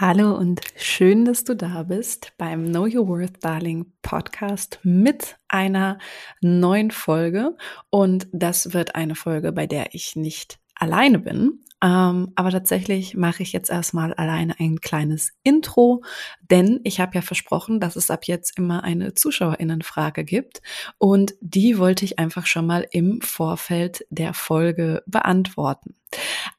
Hallo und schön, dass du da bist beim Know Your Worth Darling Podcast mit einer neuen Folge. Und das wird eine Folge, bei der ich nicht alleine bin. Ähm, aber tatsächlich mache ich jetzt erstmal alleine ein kleines Intro, denn ich habe ja versprochen, dass es ab jetzt immer eine Zuschauerinnenfrage gibt und die wollte ich einfach schon mal im Vorfeld der Folge beantworten.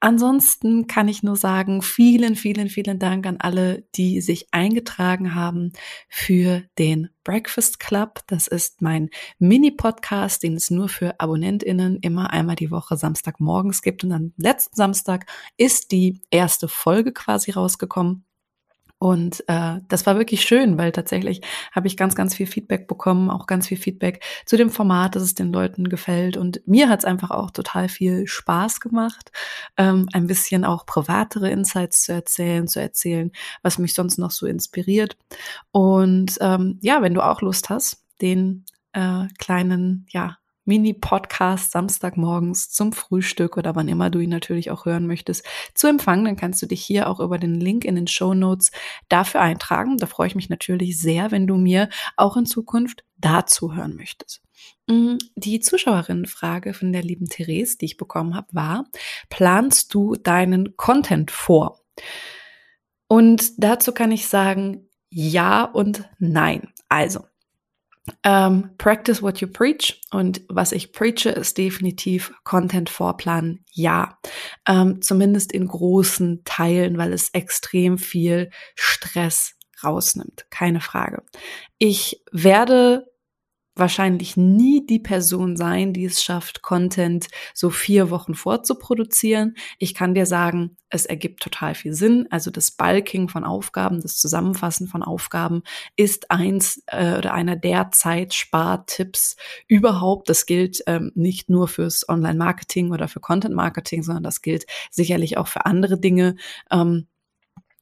Ansonsten kann ich nur sagen, vielen, vielen, vielen Dank an alle, die sich eingetragen haben für den Breakfast Club. Das ist mein Mini-Podcast, den es nur für AbonnentInnen immer einmal die Woche Samstagmorgens gibt. Und am letzten Samstag ist die erste Folge quasi rausgekommen. Und äh, das war wirklich schön, weil tatsächlich habe ich ganz, ganz viel Feedback bekommen, auch ganz viel Feedback zu dem Format, dass es den Leuten gefällt. Und mir hat es einfach auch total viel Spaß gemacht, ähm, ein bisschen auch privatere Insights zu erzählen, zu erzählen, was mich sonst noch so inspiriert. Und ähm, ja, wenn du auch Lust hast, den äh, kleinen, ja, Mini-Podcast Samstagmorgens zum Frühstück oder wann immer du ihn natürlich auch hören möchtest, zu empfangen, dann kannst du dich hier auch über den Link in den Show Notes dafür eintragen. Da freue ich mich natürlich sehr, wenn du mir auch in Zukunft dazu hören möchtest. Mm, die Zuschauerinnenfrage von der lieben Therese, die ich bekommen habe, war, planst du deinen Content vor? Und dazu kann ich sagen, ja und nein. Also, ähm, practice what you preach. Und was ich preache, ist definitiv Content vorplanen. Ja. Ähm, zumindest in großen Teilen, weil es extrem viel Stress rausnimmt. Keine Frage. Ich werde wahrscheinlich nie die Person sein, die es schafft, Content so vier Wochen vorzuproduzieren. Ich kann dir sagen, es ergibt total viel Sinn. Also das Bulking von Aufgaben, das Zusammenfassen von Aufgaben ist eins äh, oder einer der Zeitspartipps überhaupt. Das gilt ähm, nicht nur fürs Online-Marketing oder für Content-Marketing, sondern das gilt sicherlich auch für andere Dinge. Ähm,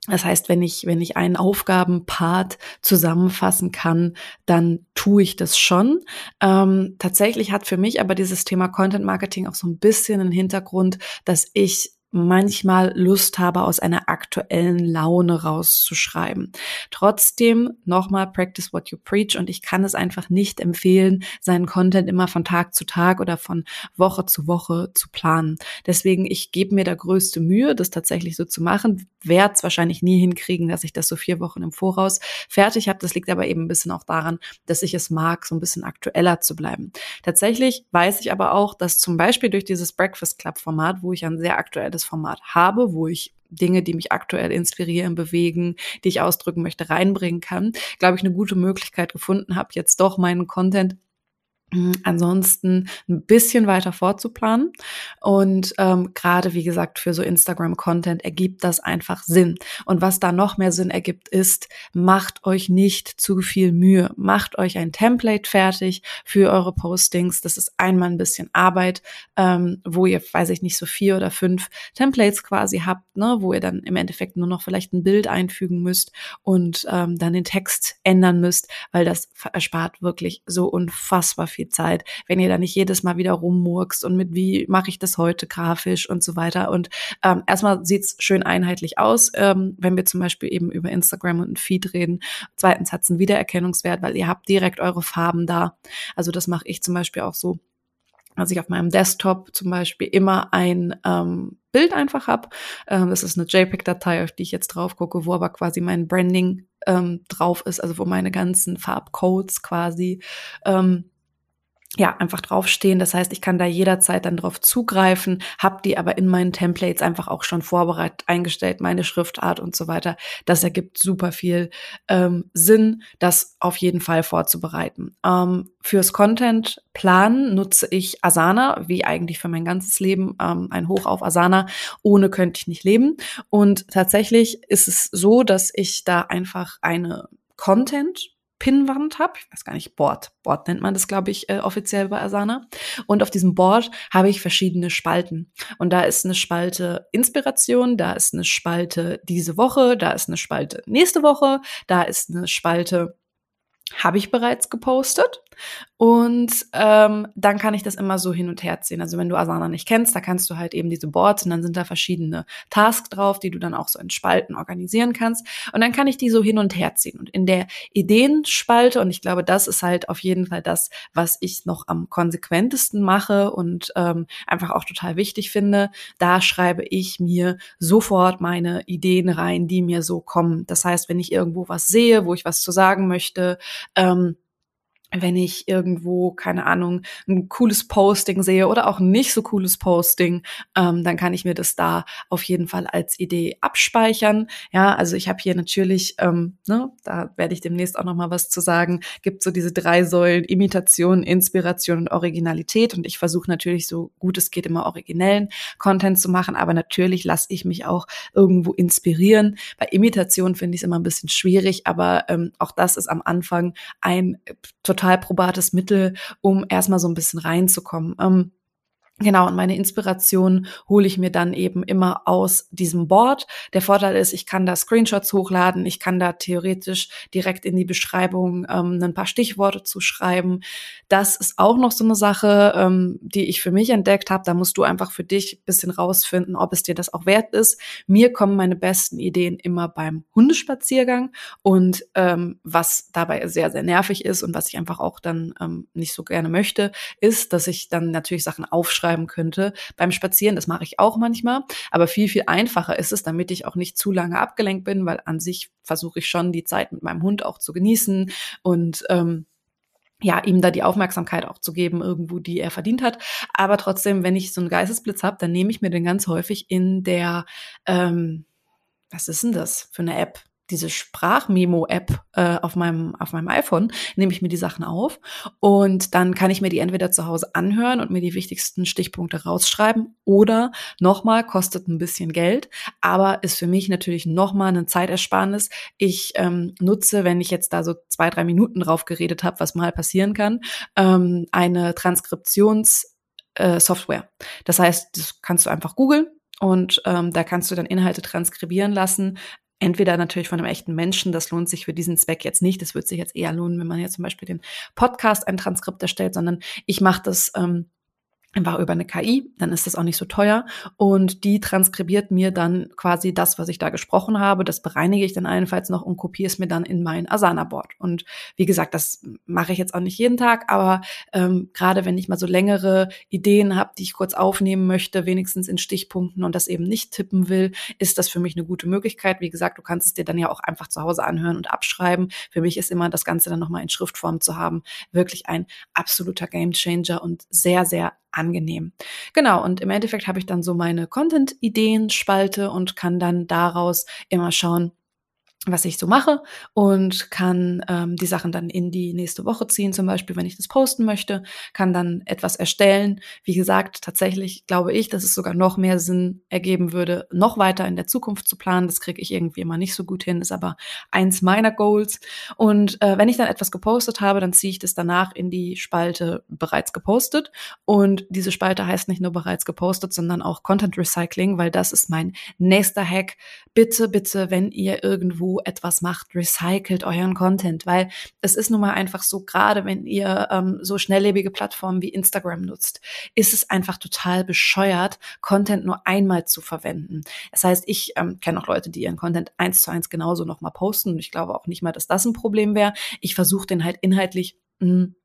das heißt, wenn ich, wenn ich einen Aufgabenpart zusammenfassen kann, dann tue ich das schon. Ähm, tatsächlich hat für mich aber dieses Thema Content Marketing auch so ein bisschen einen Hintergrund, dass ich manchmal Lust habe, aus einer aktuellen Laune rauszuschreiben. Trotzdem nochmal practice what you preach und ich kann es einfach nicht empfehlen, seinen Content immer von Tag zu Tag oder von Woche zu Woche zu planen. Deswegen, ich gebe mir da größte Mühe, das tatsächlich so zu machen, werde es wahrscheinlich nie hinkriegen, dass ich das so vier Wochen im Voraus fertig habe. Das liegt aber eben ein bisschen auch daran, dass ich es mag, so ein bisschen aktueller zu bleiben. Tatsächlich weiß ich aber auch, dass zum Beispiel durch dieses Breakfast Club Format, wo ich ein sehr aktuelles breites Format habe, wo ich Dinge, die mich aktuell inspirieren, bewegen, die ich ausdrücken möchte, reinbringen kann, glaube ich, eine gute Möglichkeit gefunden habe, jetzt doch meinen Content ansonsten ein bisschen weiter vorzuplanen. Und ähm, gerade, wie gesagt, für so Instagram-Content ergibt das einfach Sinn. Und was da noch mehr Sinn ergibt, ist, macht euch nicht zu viel Mühe. Macht euch ein Template fertig für eure Postings. Das ist einmal ein bisschen Arbeit, ähm, wo ihr, weiß ich nicht, so vier oder fünf Templates quasi habt, ne, wo ihr dann im Endeffekt nur noch vielleicht ein Bild einfügen müsst und ähm, dann den Text ändern müsst, weil das erspart wirklich so unfassbar viel viel Zeit, wenn ihr da nicht jedes Mal wieder rummurkst und mit wie mache ich das heute grafisch und so weiter. Und ähm, erstmal sieht's schön einheitlich aus, ähm, wenn wir zum Beispiel eben über Instagram und ein Feed reden. Zweitens hat's einen Wiedererkennungswert, weil ihr habt direkt eure Farben da. Also das mache ich zum Beispiel auch so dass ich auf meinem Desktop zum Beispiel immer ein ähm, Bild einfach habe. Ähm, das ist eine JPEG-Datei, auf die ich jetzt drauf gucke, wo aber quasi mein Branding ähm, drauf ist, also wo meine ganzen Farbcodes quasi ähm, ja, einfach draufstehen. Das heißt, ich kann da jederzeit dann drauf zugreifen, habe die aber in meinen Templates einfach auch schon vorbereitet eingestellt, meine Schriftart und so weiter. Das ergibt super viel ähm, Sinn, das auf jeden Fall vorzubereiten. Ähm, fürs Content planen nutze ich Asana, wie eigentlich für mein ganzes Leben, ähm, ein Hoch auf Asana. Ohne könnte ich nicht leben. Und tatsächlich ist es so, dass ich da einfach eine Content Pinnwand habe. Ich weiß gar nicht, Board. Board nennt man das, glaube ich, äh, offiziell bei Asana. Und auf diesem Board habe ich verschiedene Spalten. Und da ist eine Spalte Inspiration, da ist eine Spalte diese Woche, da ist eine Spalte nächste Woche, da ist eine Spalte habe ich bereits gepostet. Und ähm, dann kann ich das immer so hin und her ziehen. Also wenn du Asana nicht kennst, da kannst du halt eben diese Boards und dann sind da verschiedene Tasks drauf, die du dann auch so in Spalten organisieren kannst. Und dann kann ich die so hin und her ziehen. Und in der Ideenspalte, und ich glaube, das ist halt auf jeden Fall das, was ich noch am konsequentesten mache und ähm, einfach auch total wichtig finde, da schreibe ich mir sofort meine Ideen rein, die mir so kommen. Das heißt, wenn ich irgendwo was sehe, wo ich was zu sagen möchte, ähm, wenn ich irgendwo, keine Ahnung, ein cooles Posting sehe oder auch nicht so cooles Posting, ähm, dann kann ich mir das da auf jeden Fall als Idee abspeichern. Ja, also ich habe hier natürlich, ähm, ne, da werde ich demnächst auch noch mal was zu sagen, gibt so diese drei Säulen Imitation, Inspiration und Originalität und ich versuche natürlich so gut es geht immer originellen Content zu machen, aber natürlich lasse ich mich auch irgendwo inspirieren. Bei Imitation finde ich es immer ein bisschen schwierig, aber ähm, auch das ist am Anfang ein total total probates Mittel, um erstmal so ein bisschen reinzukommen. Ähm, Genau, und meine Inspiration hole ich mir dann eben immer aus diesem Board. Der Vorteil ist, ich kann da Screenshots hochladen, ich kann da theoretisch direkt in die Beschreibung ähm, ein paar Stichworte zu schreiben. Das ist auch noch so eine Sache, ähm, die ich für mich entdeckt habe. Da musst du einfach für dich bisschen rausfinden, ob es dir das auch wert ist. Mir kommen meine besten Ideen immer beim Hundespaziergang und ähm, was dabei sehr, sehr nervig ist und was ich einfach auch dann ähm, nicht so gerne möchte, ist, dass ich dann natürlich Sachen aufschreibe aufschreiben könnte beim Spazieren. Das mache ich auch manchmal, aber viel, viel einfacher ist es, damit ich auch nicht zu lange abgelenkt bin, weil an sich versuche ich schon die Zeit mit meinem Hund auch zu genießen und ähm, ja, ihm da die Aufmerksamkeit auch zu geben, irgendwo, die er verdient hat. Aber trotzdem, wenn ich so einen Geistesblitz habe, dann nehme ich mir den ganz häufig in der, ähm, was ist denn das für eine App? Diese Sprachmemo-App äh, auf meinem auf meinem iPhone, nehme ich mir die Sachen auf und dann kann ich mir die entweder zu Hause anhören und mir die wichtigsten Stichpunkte rausschreiben oder nochmal kostet ein bisschen Geld, aber ist für mich natürlich nochmal eine Zeitersparnis. Ich ähm, nutze, wenn ich jetzt da so zwei drei Minuten drauf geredet habe, was mal passieren kann, ähm, eine Transkriptions äh, Software. Das heißt, das kannst du einfach googeln und ähm, da kannst du dann Inhalte transkribieren lassen Entweder natürlich von einem echten Menschen, das lohnt sich für diesen Zweck jetzt nicht. Das wird sich jetzt eher lohnen, wenn man jetzt zum Beispiel den Podcast ein Transkript erstellt, sondern ich mache das ähm, einfach über eine KI, dann ist das auch nicht so teuer und die transkribiert mir dann quasi das, was ich da gesprochen habe, das bereinige ich dann allenfalls noch und kopiere es mir dann in mein Asana-Board. Und wie gesagt, das mache ich jetzt auch nicht jeden Tag, aber ähm, gerade wenn ich mal so längere Ideen habe, die ich kurz aufnehmen möchte, wenigstens in Stichpunkten und das eben nicht tippen will, ist das für mich eine gute Möglichkeit. Wie gesagt, du kannst es dir dann ja auch einfach zu Hause anhören und abschreiben. Für mich ist immer das Ganze dann nochmal in Schriftform zu haben, wirklich ein absoluter Gamechanger und sehr, sehr angenehm. Genau, und im Endeffekt habe ich dann so meine Content-Ideen-Spalte und kann dann daraus immer schauen, was ich so mache und kann ähm, die Sachen dann in die nächste Woche ziehen, zum Beispiel, wenn ich das posten möchte, kann dann etwas erstellen. Wie gesagt, tatsächlich glaube ich, dass es sogar noch mehr Sinn ergeben würde, noch weiter in der Zukunft zu planen. Das kriege ich irgendwie immer nicht so gut hin, ist aber eins meiner Goals. Und äh, wenn ich dann etwas gepostet habe, dann ziehe ich das danach in die Spalte bereits gepostet. Und diese Spalte heißt nicht nur bereits gepostet, sondern auch Content Recycling, weil das ist mein nächster Hack. Bitte, bitte, wenn ihr irgendwo etwas macht, recycelt euren Content, weil es ist nun mal einfach so, gerade wenn ihr ähm, so schnelllebige Plattformen wie Instagram nutzt, ist es einfach total bescheuert, Content nur einmal zu verwenden. Das heißt, ich ähm, kenne auch Leute, die ihren Content eins zu eins genauso nochmal posten und ich glaube auch nicht mal, dass das ein Problem wäre. Ich versuche den halt inhaltlich mh, hm,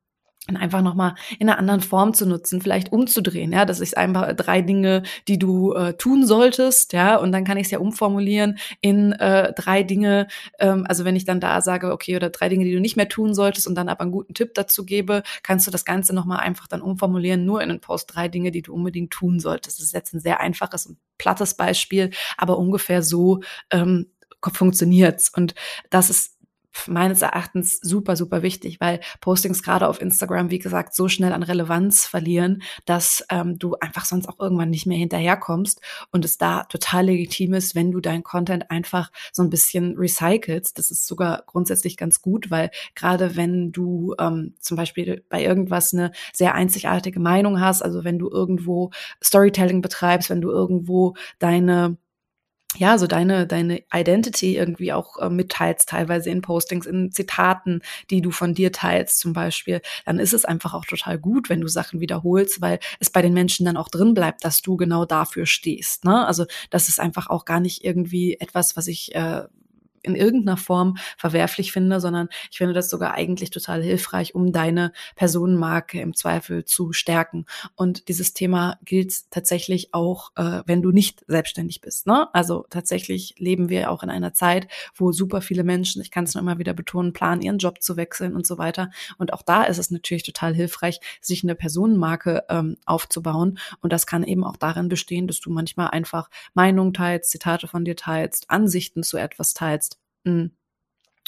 einfach nochmal in einer anderen Form zu nutzen, vielleicht umzudrehen, ja, das ist einfach drei Dinge, die du äh, tun solltest, ja, und dann kann ich es ja umformulieren in äh, drei Dinge, ähm, also wenn ich dann da sage, okay, oder drei Dinge, die du nicht mehr tun solltest und dann aber einen guten Tipp dazu gebe, kannst du das Ganze nochmal einfach dann umformulieren, nur in einen Post drei Dinge, die du unbedingt tun solltest. Das ist jetzt ein sehr einfaches und plattes Beispiel, aber ungefähr so ähm, funktioniert's. Und das ist meines Erachtens super, super wichtig, weil Postings gerade auf Instagram, wie gesagt, so schnell an Relevanz verlieren, dass ähm, du einfach sonst auch irgendwann nicht mehr hinterherkommst und es da total legitim ist, wenn du dein Content einfach so ein bisschen recycelst. Das ist sogar grundsätzlich ganz gut, weil gerade wenn du ähm, zum Beispiel bei irgendwas eine sehr einzigartige Meinung hast, also wenn du irgendwo Storytelling betreibst, wenn du irgendwo deine ja, so deine, deine Identity irgendwie auch äh, mitteilst, teilweise in Postings, in Zitaten, die du von dir teilst zum Beispiel, dann ist es einfach auch total gut, wenn du Sachen wiederholst, weil es bei den Menschen dann auch drin bleibt, dass du genau dafür stehst. Ne? Also das ist einfach auch gar nicht irgendwie etwas, was ich äh, in irgendeiner Form verwerflich finde, sondern ich finde das sogar eigentlich total hilfreich, um deine Personenmarke im Zweifel zu stärken. Und dieses Thema gilt tatsächlich auch, äh, wenn du nicht selbstständig bist. Ne? Also tatsächlich leben wir auch in einer Zeit, wo super viele Menschen, ich kann es nur immer wieder betonen, planen, ihren Job zu wechseln und so weiter. Und auch da ist es natürlich total hilfreich, sich eine Personenmarke ähm, aufzubauen. Und das kann eben auch darin bestehen, dass du manchmal einfach Meinungen teilst, Zitate von dir teilst, Ansichten zu etwas teilst.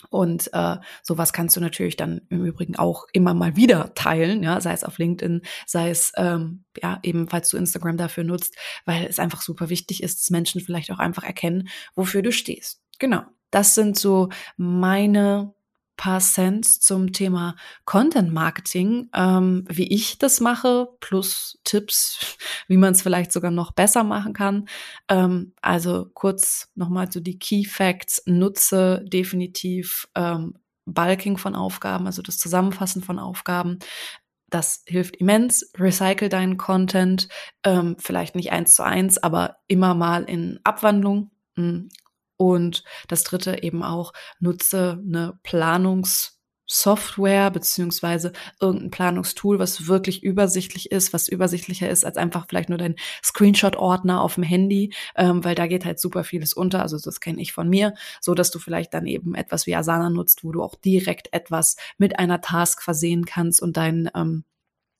Und äh, sowas kannst du natürlich dann im Übrigen auch immer mal wieder teilen, ja, sei es auf LinkedIn, sei es ähm, ja eben, falls du Instagram dafür nutzt, weil es einfach super wichtig ist, dass Menschen vielleicht auch einfach erkennen, wofür du stehst. Genau, das sind so meine paar Cents zum Thema Content Marketing, ähm, wie ich das mache, plus Tipps, wie man es vielleicht sogar noch besser machen kann. Ähm, also kurz nochmal so die Key Facts. Nutze definitiv ähm, Bulking von Aufgaben, also das Zusammenfassen von Aufgaben. Das hilft immens. Recycle deinen Content, ähm, vielleicht nicht eins zu eins, aber immer mal in Abwandlung. Und das dritte eben auch, nutze eine Planungssoftware beziehungsweise irgendein Planungstool, was wirklich übersichtlich ist, was übersichtlicher ist als einfach vielleicht nur dein Screenshot-Ordner auf dem Handy, ähm, weil da geht halt super vieles unter. Also das kenne ich von mir, so dass du vielleicht dann eben etwas wie Asana nutzt, wo du auch direkt etwas mit einer Task versehen kannst und dein ähm,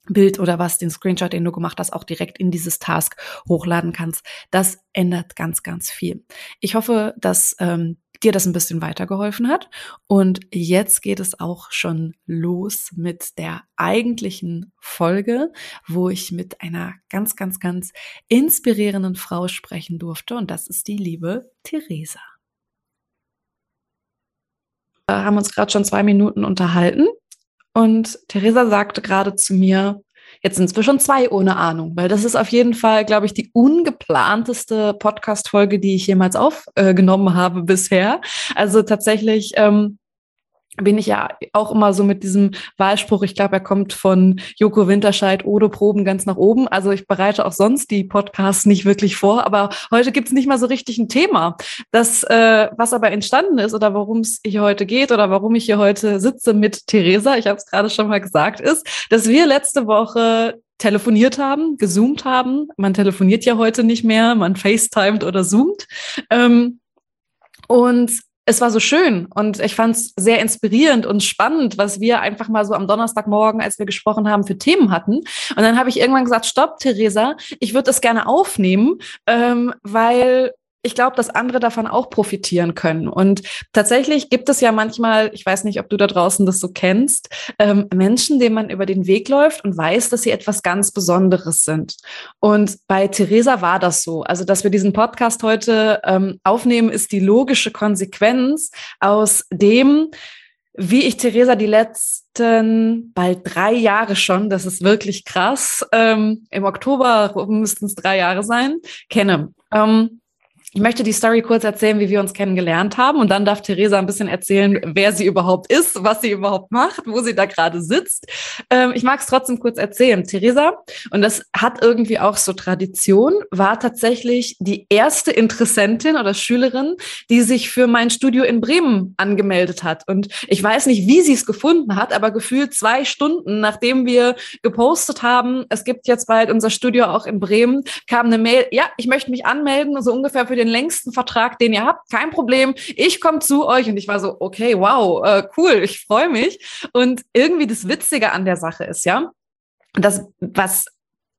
Bild oder was, den Screenshot, den du gemacht hast, auch direkt in dieses Task hochladen kannst. Das ändert ganz, ganz viel. Ich hoffe, dass ähm, dir das ein bisschen weitergeholfen hat. Und jetzt geht es auch schon los mit der eigentlichen Folge, wo ich mit einer ganz, ganz, ganz inspirierenden Frau sprechen durfte. Und das ist die liebe Theresa. Wir haben uns gerade schon zwei Minuten unterhalten und Theresa sagte gerade zu mir, jetzt sind es schon zwei ohne Ahnung, weil das ist auf jeden Fall, glaube ich, die ungeplanteste Podcast-Folge, die ich jemals aufgenommen habe bisher. Also tatsächlich ähm, bin ich ja auch immer so mit diesem Wahlspruch, ich glaube, er kommt von Joko Winterscheid, Ode Proben ganz nach oben. Also ich bereite auch sonst die Podcasts nicht wirklich vor, aber heute gibt's nicht mal so richtig ein Thema. Das, äh, was aber entstanden ist oder worum es hier heute geht oder warum ich hier heute sitze mit Theresa, ich habe es gerade schon mal gesagt, ist, dass wir letzte Woche telefoniert haben, gezoomt haben. Man telefoniert ja heute nicht mehr, man FaceTimet oder zoomt. Ähm, und es war so schön und ich fand es sehr inspirierend und spannend, was wir einfach mal so am Donnerstagmorgen, als wir gesprochen haben, für Themen hatten. Und dann habe ich irgendwann gesagt, stopp, Theresa, ich würde das gerne aufnehmen, ähm, weil ich glaube, dass andere davon auch profitieren können. Und tatsächlich gibt es ja manchmal, ich weiß nicht, ob du da draußen das so kennst, ähm, Menschen, denen man über den Weg läuft und weiß, dass sie etwas ganz Besonderes sind. Und bei Theresa war das so. Also, dass wir diesen Podcast heute ähm, aufnehmen, ist die logische Konsequenz aus dem, wie ich Theresa die letzten bald drei Jahre schon, das ist wirklich krass, ähm, im Oktober müssten es drei Jahre sein, kenne. Ähm, ich möchte die Story kurz erzählen, wie wir uns kennengelernt haben. Und dann darf Theresa ein bisschen erzählen, wer sie überhaupt ist, was sie überhaupt macht, wo sie da gerade sitzt. Ähm, ich mag es trotzdem kurz erzählen. Theresa, und das hat irgendwie auch so Tradition, war tatsächlich die erste Interessentin oder Schülerin, die sich für mein Studio in Bremen angemeldet hat. Und ich weiß nicht, wie sie es gefunden hat, aber gefühlt zwei Stunden, nachdem wir gepostet haben, es gibt jetzt bald unser Studio auch in Bremen, kam eine Mail, ja, ich möchte mich anmelden, so ungefähr für den längsten Vertrag, den ihr habt, kein Problem. Ich komme zu euch und ich war so, okay, wow, äh, cool, ich freue mich. Und irgendwie das Witzige an der Sache ist ja, das, was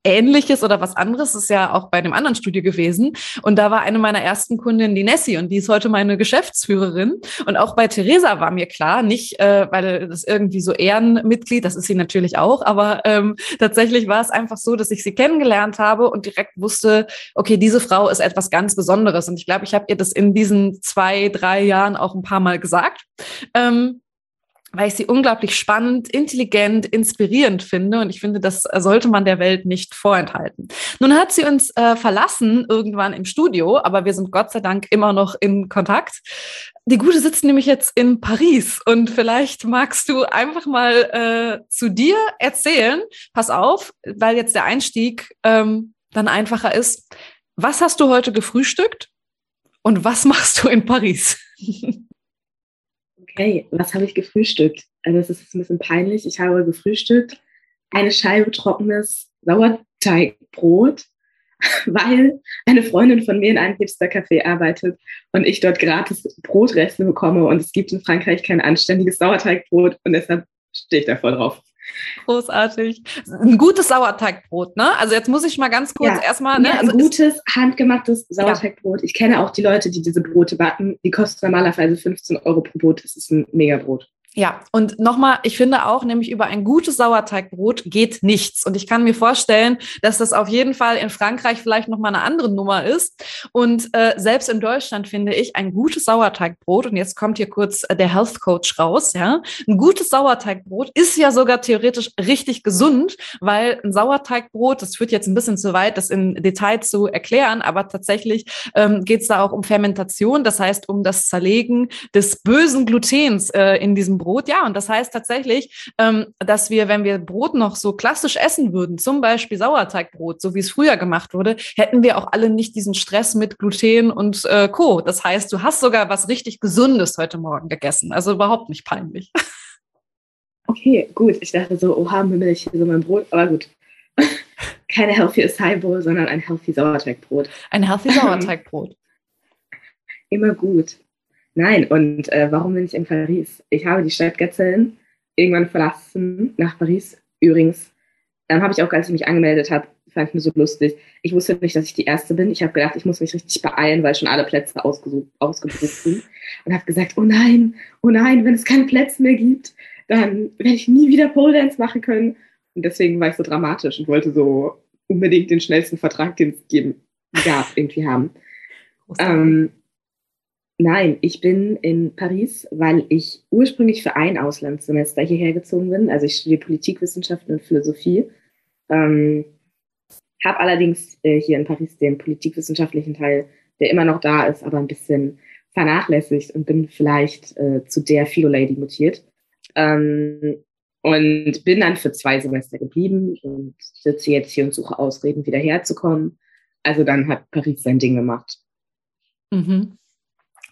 Ähnliches oder was anderes ist ja auch bei einem anderen Studio gewesen. Und da war eine meiner ersten Kundinnen die Nessie und die ist heute meine Geschäftsführerin. Und auch bei Theresa war mir klar, nicht, äh, weil das irgendwie so Ehrenmitglied, das ist sie natürlich auch, aber ähm, tatsächlich war es einfach so, dass ich sie kennengelernt habe und direkt wusste, okay, diese Frau ist etwas ganz Besonderes. Und ich glaube, ich habe ihr das in diesen zwei, drei Jahren auch ein paar Mal gesagt. Ähm, weil ich sie unglaublich spannend, intelligent, inspirierend finde. Und ich finde, das sollte man der Welt nicht vorenthalten. Nun hat sie uns äh, verlassen irgendwann im Studio, aber wir sind Gott sei Dank immer noch in Kontakt. Die Gute sitzt nämlich jetzt in Paris und vielleicht magst du einfach mal äh, zu dir erzählen. Pass auf, weil jetzt der Einstieg ähm, dann einfacher ist. Was hast du heute gefrühstückt und was machst du in Paris? okay, was habe ich gefrühstückt? Also es ist ein bisschen peinlich. Ich habe gefrühstückt eine Scheibe trockenes Sauerteigbrot, weil eine Freundin von mir in einem Hipster-Café arbeitet und ich dort gratis Brotreste bekomme und es gibt in Frankreich kein anständiges Sauerteigbrot und deshalb stehe ich da voll drauf. Großartig. Ein gutes Sauerteigbrot, ne? Also jetzt muss ich mal ganz kurz ja, erstmal. Ne? Ja, ein also gutes, handgemachtes Sauerteigbrot. Ja. Ich kenne auch die Leute, die diese Brote backen. Die kosten normalerweise 15 Euro pro Brot. Das ist ein Megabrot. Ja, und nochmal, ich finde auch, nämlich über ein gutes Sauerteigbrot geht nichts. Und ich kann mir vorstellen, dass das auf jeden Fall in Frankreich vielleicht nochmal eine andere Nummer ist. Und äh, selbst in Deutschland finde ich ein gutes Sauerteigbrot, und jetzt kommt hier kurz äh, der Health Coach raus, ja. Ein gutes Sauerteigbrot ist ja sogar theoretisch richtig gesund, weil ein Sauerteigbrot, das führt jetzt ein bisschen zu weit, das in Detail zu erklären, aber tatsächlich ähm, geht es da auch um Fermentation, das heißt um das Zerlegen des bösen Glutens äh, in diesem Brot. Ja, und das heißt tatsächlich, ähm, dass wir, wenn wir Brot noch so klassisch essen würden, zum Beispiel Sauerteigbrot, so wie es früher gemacht wurde, hätten wir auch alle nicht diesen Stress mit Gluten und äh, Co. Das heißt, du hast sogar was richtig Gesundes heute Morgen gegessen. Also überhaupt nicht peinlich. Okay, gut. Ich dachte so, oha, Himmel, ich hier so mein Brot. Aber gut. Keine Healthy Acai Bowl, sondern ein Healthy Sauerteigbrot. Ein Healthy Sauerteigbrot. Immer gut. Nein, und äh, warum bin ich in Paris? Ich habe die Stadt Getzeln irgendwann verlassen, nach Paris übrigens. Dann habe ich auch, als ich mich angemeldet habe, fand ich mir so lustig. Ich wusste nicht, dass ich die Erste bin. Ich habe gedacht, ich muss mich richtig beeilen, weil schon alle Plätze ausgesucht, ausgebucht sind. Und habe gesagt, oh nein, oh nein, wenn es keine Plätze mehr gibt, dann werde ich nie wieder Pole Dance machen können. Und deswegen war ich so dramatisch und wollte so unbedingt den schnellsten Vertrag, den es geben gab, irgendwie haben. Ähm, Nein, ich bin in Paris, weil ich ursprünglich für ein Auslandssemester hierher gezogen bin. Also ich studiere Politikwissenschaften und Philosophie. Ähm, habe allerdings äh, hier in Paris den politikwissenschaftlichen Teil, der immer noch da ist, aber ein bisschen vernachlässigt und bin vielleicht äh, zu der Philo-Lady mutiert. Ähm, und bin dann für zwei Semester geblieben und sitze jetzt hier und suche Ausreden, wieder herzukommen. Also dann hat Paris sein Ding gemacht. Mhm.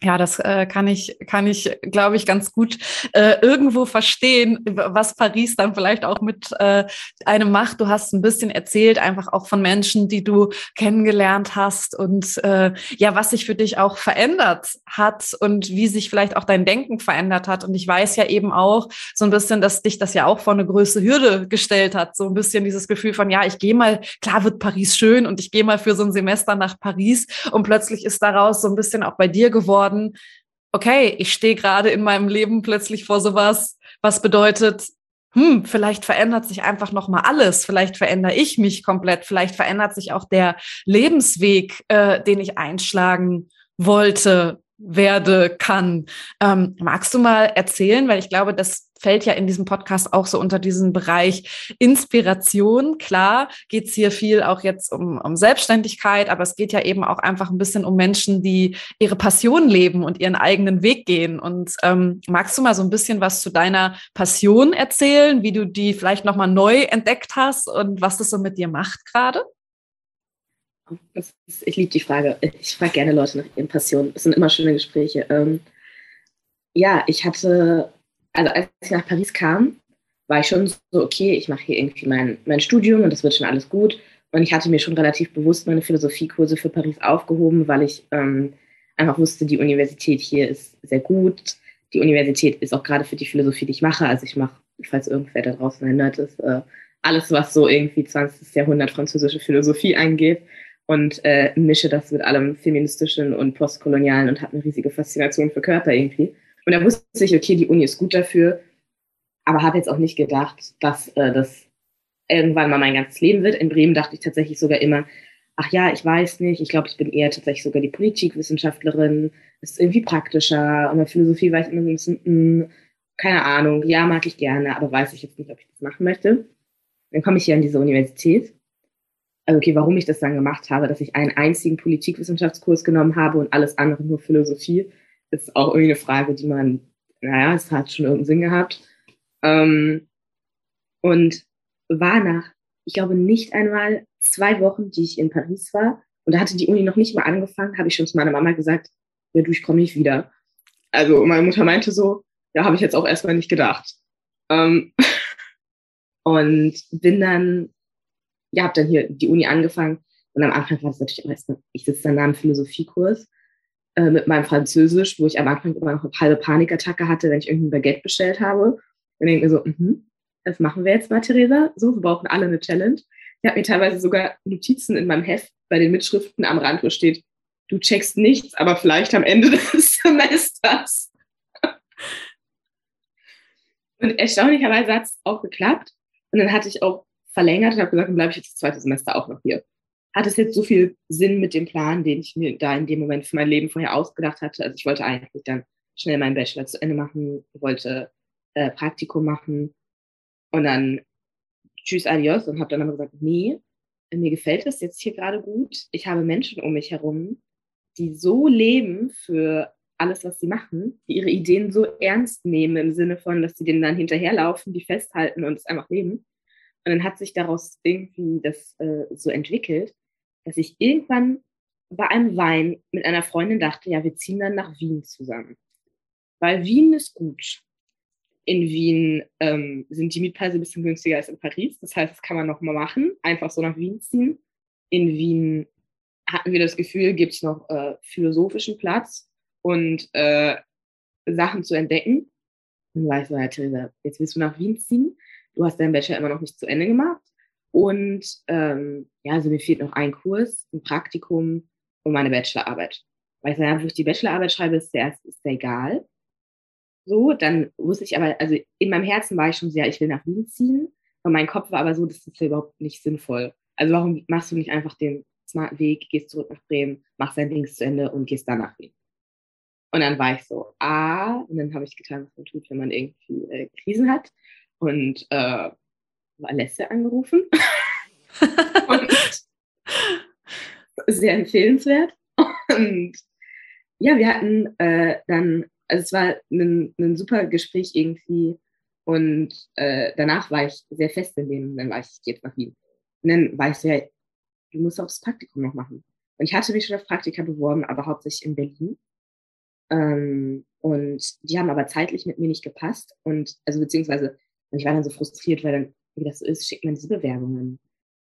Ja, das äh, kann ich, kann ich, glaube ich, ganz gut äh, irgendwo verstehen, was Paris dann vielleicht auch mit äh, einem macht. Du hast ein bisschen erzählt, einfach auch von Menschen, die du kennengelernt hast und äh, ja, was sich für dich auch verändert hat und wie sich vielleicht auch dein Denken verändert hat. Und ich weiß ja eben auch so ein bisschen, dass dich das ja auch vor eine größere Hürde gestellt hat. So ein bisschen dieses Gefühl von, ja, ich gehe mal, klar wird Paris schön und ich gehe mal für so ein Semester nach Paris und plötzlich ist daraus so ein bisschen auch bei dir geworden, geworden, okay, ich stehe gerade in meinem Leben plötzlich vor sowas, was bedeutet, hm, vielleicht verändert sich einfach noch mal alles, vielleicht verändere ich mich komplett, vielleicht verändert sich auch der Lebensweg, äh, den ich einschlagen wollte werde, kann. Ähm, magst du mal erzählen, weil ich glaube, das fällt ja in diesem Podcast auch so unter diesen Bereich Inspiration. Klar geht's hier viel auch jetzt um, um Selbstständigkeit, aber es geht ja eben auch einfach ein bisschen um Menschen, die ihre Passion leben und ihren eigenen Weg gehen. Und ähm, magst du mal so ein bisschen was zu deiner Passion erzählen, wie du die vielleicht nochmal neu entdeckt hast und was das so mit dir macht gerade? Ich liebe die Frage. Ich frage gerne Leute nach ihren Passionen. Es sind immer schöne Gespräche. Ähm, ja, ich hatte, also als ich nach Paris kam, war ich schon so, okay, ich mache hier irgendwie mein, mein Studium und das wird schon alles gut. Und ich hatte mir schon relativ bewusst meine Philosophiekurse für Paris aufgehoben, weil ich ähm, einfach wusste, die Universität hier ist sehr gut. Die Universität ist auch gerade für die Philosophie, die ich mache. Also ich mache, falls irgendwer da draußen ein Nerd ist, äh, alles, was so irgendwie 20. Jahrhundert französische Philosophie angeht und äh, mische das mit allem feministischen und postkolonialen und habe eine riesige Faszination für Körper irgendwie. Und da wusste ich, okay, die Uni ist gut dafür, aber habe jetzt auch nicht gedacht, dass äh, das irgendwann mal mein ganzes Leben wird. In Bremen dachte ich tatsächlich sogar immer, ach ja, ich weiß nicht, ich glaube, ich bin eher tatsächlich sogar die Politikwissenschaftlerin, das ist irgendwie praktischer, und bei Philosophie war ich immer so ein bisschen, mh. Mm. keine Ahnung, ja, mag ich gerne, aber weiß ich jetzt nicht, ob ich das machen möchte. Dann komme ich hier an diese Universität. Also okay, warum ich das dann gemacht habe, dass ich einen einzigen Politikwissenschaftskurs genommen habe und alles andere nur Philosophie, ist auch irgendwie eine Frage, die man, naja, es hat schon irgendeinen Sinn gehabt. Ähm, und war nach, ich glaube, nicht einmal zwei Wochen, die ich in Paris war, und da hatte die Uni noch nicht mal angefangen, habe ich schon zu meiner Mama gesagt, ja, du, ich komme nicht wieder. Also meine Mutter meinte so, ja, habe ich jetzt auch erstmal nicht gedacht. Ähm, und bin dann, ja, habe dann hier die Uni angefangen. Und am Anfang war das natürlich auch erstmal, ich sitze dann da im Philosophiekurs äh, mit meinem Französisch, wo ich am Anfang immer noch eine halbe Panikattacke hatte, wenn ich irgendwie ein Baguette bestellt habe. Und denke mir so, mhm, das machen wir jetzt mal, Theresa. So, wir brauchen alle eine Challenge. Ich habe mir teilweise sogar Notizen in meinem Heft bei den Mitschriften am Rand, wo steht, du checkst nichts, aber vielleicht am Ende des Semesters. Und erstaunlicherweise hat es auch geklappt. Und dann hatte ich auch verlängert und habe gesagt, dann bleibe ich jetzt das zweite Semester auch noch hier. Hat es jetzt so viel Sinn mit dem Plan, den ich mir da in dem Moment für mein Leben vorher ausgedacht hatte? Also ich wollte eigentlich dann schnell meinen Bachelor zu Ende machen, wollte äh, Praktikum machen und dann tschüss, adios und habe dann aber gesagt, nee, mir gefällt es jetzt hier gerade gut. Ich habe Menschen um mich herum, die so leben für alles, was sie machen, die ihre Ideen so ernst nehmen im Sinne von, dass sie denen dann hinterherlaufen, die festhalten und es einfach leben. Und dann hat sich daraus irgendwie das äh, so entwickelt, dass ich irgendwann bei einem Wein mit einer Freundin dachte, ja, wir ziehen dann nach Wien zusammen. Weil Wien ist gut. In Wien ähm, sind die Mietpreise ein bisschen günstiger als in Paris. Das heißt, das kann man noch mal machen, einfach so nach Wien ziehen. In Wien hatten wir das Gefühl, gibt es noch äh, philosophischen Platz und äh, Sachen zu entdecken. Und war ich so, ja, Theresa, jetzt willst du nach Wien ziehen. Du hast deinen Bachelor immer noch nicht zu Ende gemacht. Und ähm, ja, also mir fehlt noch ein Kurs, ein Praktikum und meine Bachelorarbeit. Weil ich sage, wo ich die Bachelorarbeit schreibe, ist der, ist der egal. So, dann wusste ich aber, also in meinem Herzen war ich schon sehr, ich will nach Wien ziehen. Und mein Kopf war aber so, das ist ja überhaupt nicht sinnvoll. Also warum machst du nicht einfach den smarten Weg, gehst zurück nach Bremen, machst dein Ding zu Ende und gehst dann nach Wien? Und dann war ich so, ah, und dann habe ich getan, was man tut, wenn man irgendwie äh, Krisen hat. Und äh, Alessia angerufen. und sehr empfehlenswert. Und ja, wir hatten äh, dann, also es war ein, ein super Gespräch irgendwie. Und äh, danach war ich sehr fest in dem, dann war ich jetzt nach Wien. Und dann war ich ja, du musst auch das Praktikum noch machen. Und ich hatte mich schon auf Praktika beworben, aber hauptsächlich in Berlin. Ähm, und die haben aber zeitlich mit mir nicht gepasst. Und also beziehungsweise, ich war dann so frustriert, weil dann, wie das so ist, schickt man diese Bewerbungen.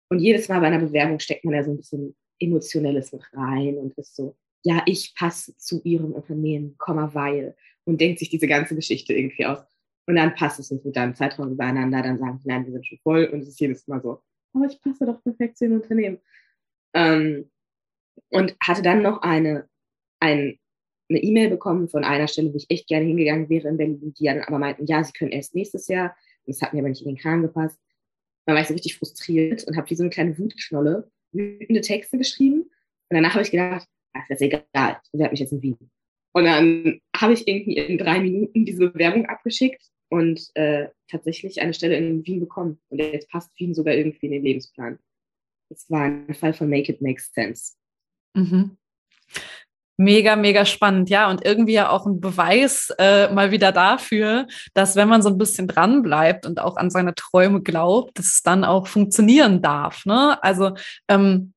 Und jedes Mal bei einer Bewerbung steckt man da so ein bisschen Emotionelles mit rein und ist so, ja, ich passe zu ihrem Unternehmen, Komma, weil. Und denkt sich diese ganze Geschichte irgendwie aus. Und dann passt es nicht mit deinem Zeitraum übereinander, dann sagen sie, nein, wir sind schon voll. Und es ist jedes Mal so, aber oh, ich passe doch perfekt zu ihrem Unternehmen. Ähm, und hatte dann noch eine, ein eine E-Mail bekommen von einer Stelle, wo ich echt gerne hingegangen wäre in Berlin, die dann aber meinten, ja, sie können erst nächstes Jahr. Das hat mir aber nicht in den Kran gepasst. Dann war ich so richtig frustriert und habe wie so eine kleine Wutknolle wütende Texte geschrieben. Und danach habe ich gedacht, ach, das ist egal, ich bewerbe mich jetzt in Wien. Und dann habe ich irgendwie in drei Minuten diese Bewerbung abgeschickt und äh, tatsächlich eine Stelle in Wien bekommen. Und jetzt passt Wien sogar irgendwie in den Lebensplan. Das war ein Fall von Make It Make Sense. Mhm. Mega, mega spannend, ja. Und irgendwie ja auch ein Beweis äh, mal wieder dafür, dass wenn man so ein bisschen dran bleibt und auch an seine Träume glaubt, dass es dann auch funktionieren darf. Ne? Also ähm,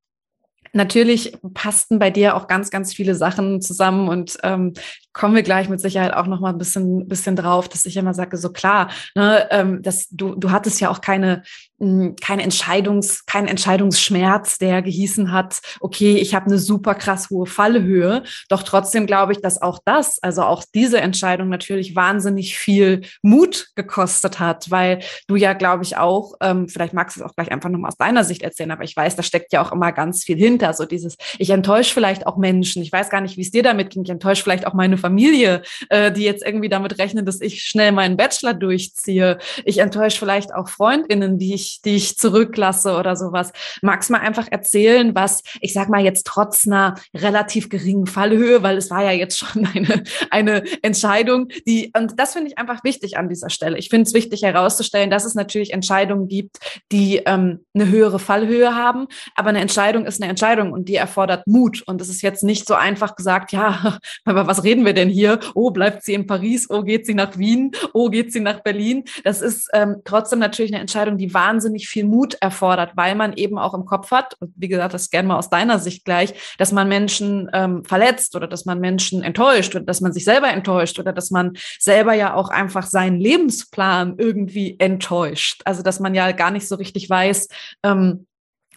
Natürlich passten bei dir auch ganz, ganz viele Sachen zusammen und ähm, kommen wir gleich mit Sicherheit auch noch mal ein bisschen, bisschen drauf, dass ich immer sage, so klar, ne, ähm, dass du, du hattest ja auch keine, mh, hm, keine Entscheidungs, keinen Entscheidungsschmerz, der gehießen hat, okay, ich habe eine super krass hohe Fallhöhe. Doch trotzdem glaube ich, dass auch das, also auch diese Entscheidung natürlich wahnsinnig viel Mut gekostet hat, weil du ja, glaube ich, auch, ähm, vielleicht magst du es auch gleich einfach nochmal aus deiner Sicht erzählen, aber ich weiß, da steckt ja auch immer ganz viel hinter. So dieses, ich enttäusche vielleicht auch Menschen. Ich weiß gar nicht, wie es dir damit ging. Ich enttäusche vielleicht auch meine Familie Familie, äh, die jetzt irgendwie damit rechnen, dass ich schnell meinen Bachelor durchziehe. Ich enttäusche vielleicht auch Freundinnen, die ich, die ich zurücklasse oder sowas. Magst mal einfach erzählen, was, ich sag mal jetzt trotz einer relativ geringen Fallhöhe, weil es war ja jetzt schon eine, eine Entscheidung, die, und das finde ich einfach wichtig an dieser Stelle. Ich finde es wichtig herauszustellen, dass es natürlich Entscheidungen gibt, die ähm, eine höhere Fallhöhe haben, aber eine Entscheidung ist eine Entscheidung und die erfordert Mut. Und es ist jetzt nicht so einfach gesagt, ja, aber was reden wir denn hier? Oh, bleibt sie in Paris? Oh, geht sie nach Wien? Oh, geht sie nach Berlin? Das ist ähm, trotzdem natürlich eine Entscheidung, die wahnsinnig viel Mut erfordert, weil man eben auch im Kopf hat, wie gesagt, das gerne mal aus deiner Sicht gleich, dass man Menschen ähm, verletzt oder dass man Menschen enttäuscht oder dass man sich selber enttäuscht oder dass man selber ja auch einfach seinen Lebensplan irgendwie enttäuscht. Also dass man ja gar nicht so richtig weiß, ähm,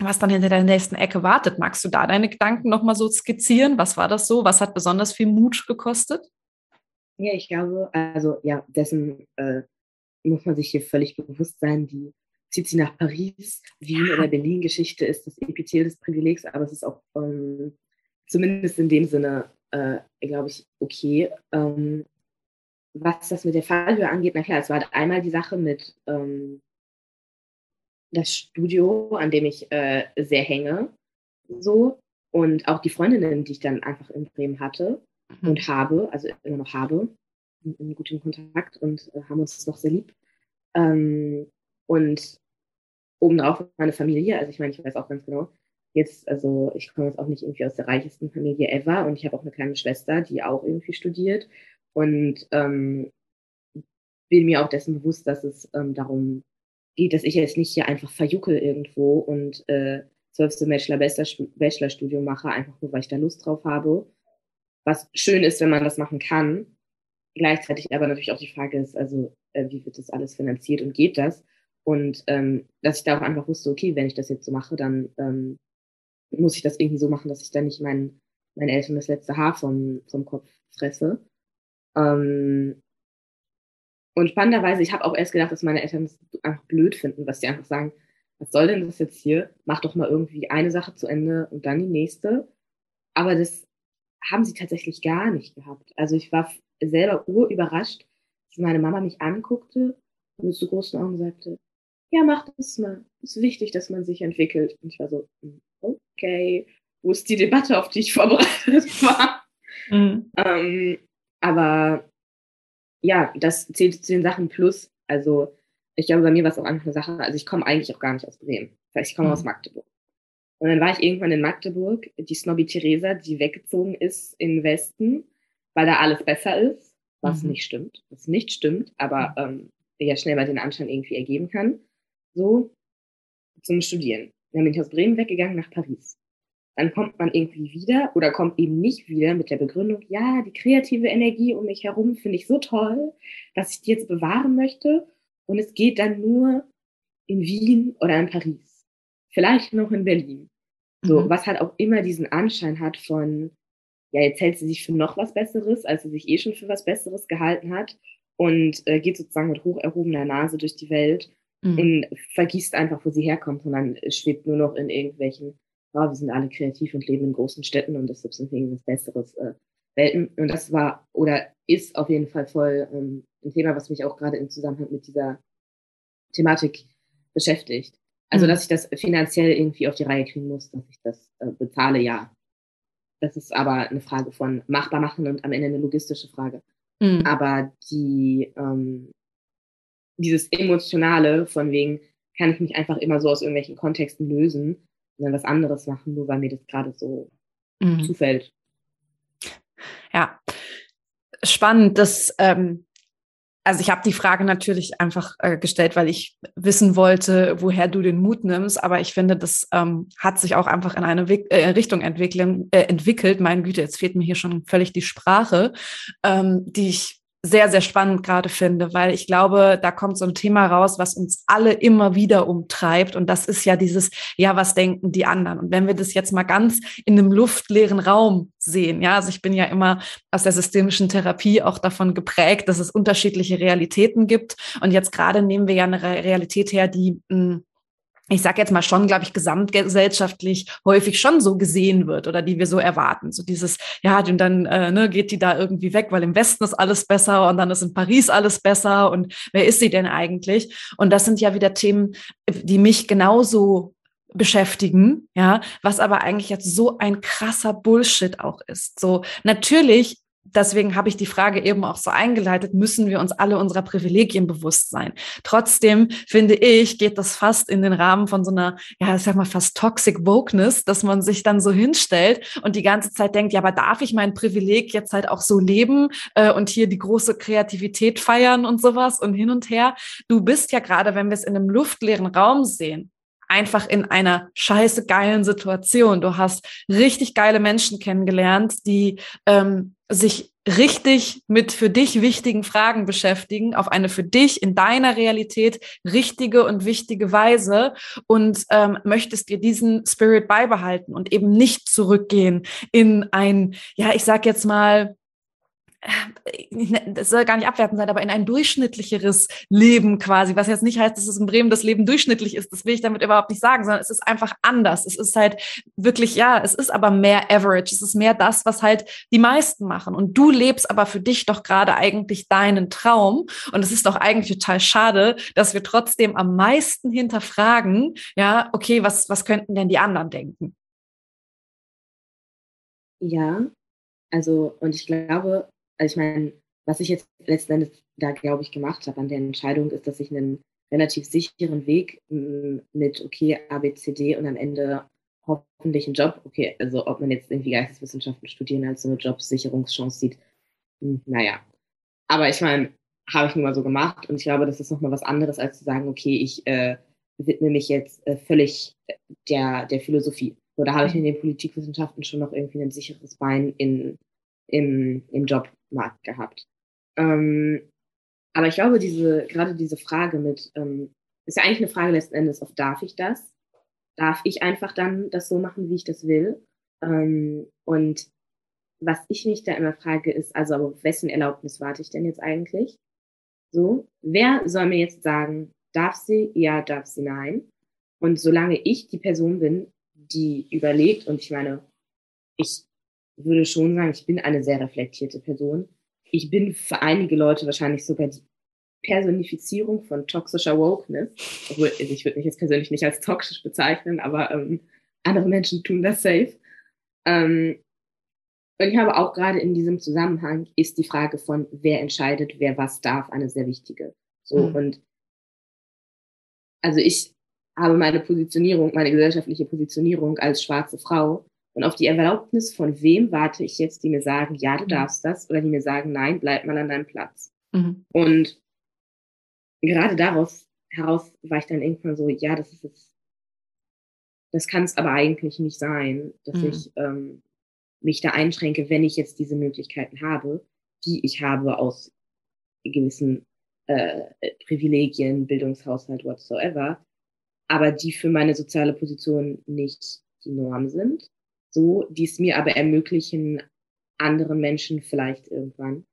was dann hinter der nächsten Ecke wartet. Magst du da deine Gedanken nochmal so skizzieren? Was war das so? Was hat besonders viel Mut gekostet? Ja, ich glaube, also ja, dessen äh, muss man sich hier völlig bewusst sein. Die zieht sie nach Paris, Wien oder Berlin. Geschichte ist das Epithel des Privilegs, aber es ist auch ähm, zumindest in dem Sinne, äh, glaube ich, okay. Ähm, was das mit der Fallhöhe angeht, na klar, es war einmal die Sache mit ähm, das Studio, an dem ich äh, sehr hänge, so und auch die Freundinnen, die ich dann einfach in Bremen hatte mhm. und habe, also immer noch habe, in, gutem Kontakt und äh, haben uns noch sehr lieb. Ähm, und obendrauf meine Familie, also ich meine, ich weiß auch ganz genau, jetzt, also ich komme jetzt auch nicht irgendwie aus der reichesten Familie ever und ich habe auch eine kleine Schwester, die auch irgendwie studiert und ähm, bin mir auch dessen bewusst, dass es ähm, darum geht, dass ich jetzt nicht hier einfach verjuckel irgendwo und äh, zwölf Semester Bachelorstudium mache, einfach nur, weil ich da Lust drauf habe. Was schön ist, wenn man das machen kann. Gleichzeitig aber natürlich auch die Frage ist, also äh, wie wird das alles finanziert und geht das? Und ähm, dass ich da auch einfach wusste, okay, wenn ich das jetzt so mache, dann ähm, muss ich das irgendwie so machen, dass ich dann nicht mein, meinen Eltern das letzte Haar vom, vom Kopf fresse. Ähm, und spannenderweise, ich habe auch erst gedacht, dass meine Eltern das einfach blöd finden, dass sie einfach sagen, was soll denn das jetzt hier? Mach doch mal irgendwie eine Sache zu Ende und dann die nächste. Aber das haben sie tatsächlich gar nicht gehabt. Also ich war selber urüberrascht, dass meine Mama mich anguckte und mit so großen Augen sagte, ja, mach das mal. Es ist wichtig, dass man sich entwickelt. Und ich war so, hm, okay, wo ist die Debatte, auf die ich vorbereitet war? Mhm. Ähm, aber ja, das zählt zu den Sachen plus. Also ich glaube, bei mir war es auch einfach eine Sache, also ich komme eigentlich auch gar nicht aus Bremen. Ich komme mhm. aus Magdeburg. Und dann war ich irgendwann in Magdeburg, die Snobby Theresa, die weggezogen ist in den Westen, weil da alles besser ist, was mhm. nicht stimmt, was nicht stimmt, aber mhm. ähm, ja schnell mal den Anschein irgendwie ergeben kann. So, zum Studieren. Dann bin ich aus Bremen weggegangen nach Paris dann kommt man irgendwie wieder oder kommt eben nicht wieder mit der Begründung, ja, die kreative Energie um mich herum finde ich so toll, dass ich die jetzt bewahren möchte. Und es geht dann nur in Wien oder in Paris. Vielleicht noch in Berlin. So, mhm. was halt auch immer diesen Anschein hat von, ja, jetzt hält sie sich für noch was Besseres, als sie sich eh schon für was Besseres gehalten hat und äh, geht sozusagen mit hoch erhobener Nase durch die Welt mhm. und vergisst einfach, wo sie herkommt, sondern schwebt nur noch in irgendwelchen ja, wir sind alle kreativ und leben in großen Städten und deshalb sind wir irgendwas Besseres äh, Welten. Und das war oder ist auf jeden Fall voll ähm, ein Thema, was mich auch gerade im Zusammenhang mit dieser Thematik beschäftigt. Also, mhm. dass ich das finanziell irgendwie auf die Reihe kriegen muss, dass ich das äh, bezahle, ja. Das ist aber eine Frage von machbar machen und am Ende eine logistische Frage. Mhm. Aber die, ähm, dieses Emotionale von wegen, kann ich mich einfach immer so aus irgendwelchen Kontexten lösen, sondern was anderes machen, nur weil mir das gerade so mhm. zufällt. Ja, spannend, dass ähm, also ich habe die Frage natürlich einfach äh, gestellt, weil ich wissen wollte, woher du den Mut nimmst. Aber ich finde, das ähm, hat sich auch einfach in eine Wick äh, Richtung entwickeln, äh, entwickelt. Meine Güte, jetzt fehlt mir hier schon völlig die Sprache, ähm, die ich sehr, sehr spannend gerade finde, weil ich glaube, da kommt so ein Thema raus, was uns alle immer wieder umtreibt. Und das ist ja dieses, ja, was denken die anderen? Und wenn wir das jetzt mal ganz in einem luftleeren Raum sehen, ja, also ich bin ja immer aus der systemischen Therapie auch davon geprägt, dass es unterschiedliche Realitäten gibt. Und jetzt gerade nehmen wir ja eine Realität her, die mh, hm, ich sage jetzt mal schon, glaube ich, gesamtgesellschaftlich häufig schon so gesehen wird oder die wir so erwarten. So dieses, ja, und dann äh, ne, geht die da irgendwie weg, weil im Westen ist alles besser und dann ist in Paris alles besser und wer ist sie denn eigentlich? Und das sind ja wieder Themen, die mich genauso beschäftigen, ja, was aber eigentlich jetzt so ein krasser Bullshit auch ist. So, natürlich deswegen habe ich die Frage eben auch so eingeleitet, müssen wir uns alle unserer Privilegien bewusst sein. Trotzdem finde ich, geht das fast in den Rahmen von so einer, ja, ich sag mal fast toxic Wokeness, dass man sich dann so hinstellt und die ganze Zeit denkt, ja, aber darf ich mein Privileg jetzt halt auch so leben äh, und hier die große Kreativität feiern und sowas und hin und her. Du bist ja gerade, wenn wir es in einem luftleeren Raum sehen, einfach in einer scheiße geilen Situation. Du hast richtig geile Menschen kennengelernt, die ähm, sich richtig mit für dich wichtigen Fragen beschäftigen, auf eine für dich in deiner Realität richtige und wichtige Weise und ähm, möchtest dir diesen Spirit beibehalten und eben nicht zurückgehen in ein, ja, ich sag jetzt mal, das soll gar nicht abwertend sein, aber in ein durchschnittlicheres Leben quasi, was jetzt nicht heißt, dass es in Bremen das Leben durchschnittlich ist, das will ich damit überhaupt nicht sagen, sondern es ist einfach anders. Es ist halt wirklich, ja, es ist aber mehr Average, es ist mehr das, was halt die meisten machen. Und du lebst aber für dich doch gerade eigentlich deinen Traum. Und es ist doch eigentlich total schade, dass wir trotzdem am meisten hinterfragen, ja, okay, was, was könnten denn die anderen denken? Ja, also, und ich glaube, also ich meine, was ich jetzt letzten Endes da, glaube ich, gemacht habe an der Entscheidung, ist, dass ich einen relativ sicheren Weg mit, okay, A, B, C, D und am Ende hoffentlich einen Job, okay, also ob man jetzt irgendwie Geisteswissenschaften studieren als so eine Jobsicherungschance sieht, hm, naja. Aber ich meine, habe ich nun mal so gemacht und ich glaube, das ist nochmal was anderes, als zu sagen, okay, ich äh, widme mich jetzt äh, völlig der, der Philosophie. So, da habe ich in den Politikwissenschaften schon noch irgendwie ein sicheres Bein in, im, im Jobmarkt gehabt. Ähm, aber ich glaube, diese, gerade diese Frage mit, ähm, ist ja eigentlich eine Frage letzten Endes auf, darf ich das? Darf ich einfach dann das so machen, wie ich das will? Ähm, und was ich mich da immer frage, ist, also auf wessen Erlaubnis warte ich denn jetzt eigentlich? So, wer soll mir jetzt sagen, darf sie, ja, darf sie, nein? Und solange ich die Person bin, die überlegt, und ich meine, ich würde schon sagen, ich bin eine sehr reflektierte Person. Ich bin für einige Leute wahrscheinlich sogar die Personifizierung von toxischer Wokeness. Obwohl, also ich würde mich jetzt persönlich nicht als toxisch bezeichnen, aber ähm, andere Menschen tun das safe. Ähm, und ich habe auch gerade in diesem Zusammenhang ist die Frage von, wer entscheidet, wer was darf, eine sehr wichtige. So, mhm. und also ich habe meine Positionierung, meine gesellschaftliche Positionierung als schwarze Frau und auf die Erlaubnis von wem warte ich jetzt, die mir sagen, ja, du mhm. darfst das, oder die mir sagen, nein, bleib mal an deinem Platz. Mhm. Und gerade daraus heraus war ich dann irgendwann so, ja, das ist jetzt, das kann es aber eigentlich nicht sein, dass mhm. ich ähm, mich da einschränke, wenn ich jetzt diese Möglichkeiten habe, die ich habe aus gewissen äh, Privilegien, Bildungshaushalt, whatsoever, aber die für meine soziale Position nicht die Norm sind so, die es mir aber ermöglichen, anderen Menschen vielleicht irgendwann,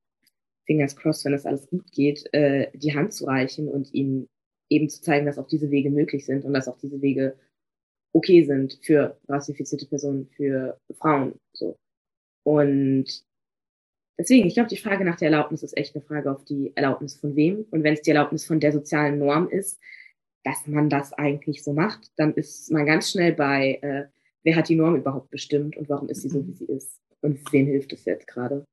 fingers crossed, wenn das alles gut geht, äh, die Hand zu reichen und ihnen eben zu zeigen, dass auch diese Wege möglich sind und dass auch diese Wege okay sind für rassifizierte Personen, für Frauen, so. Und deswegen, ich glaube, die Frage nach der Erlaubnis ist echt eine Frage auf die Erlaubnis von wem. Und wenn es die Erlaubnis von der sozialen Norm ist, dass man das eigentlich so macht, dann ist man ganz schnell bei äh, wer hat die Norm überhaupt bestimmt und warum ist sie so, wie sie ist? Und wem hilft es jetzt gerade?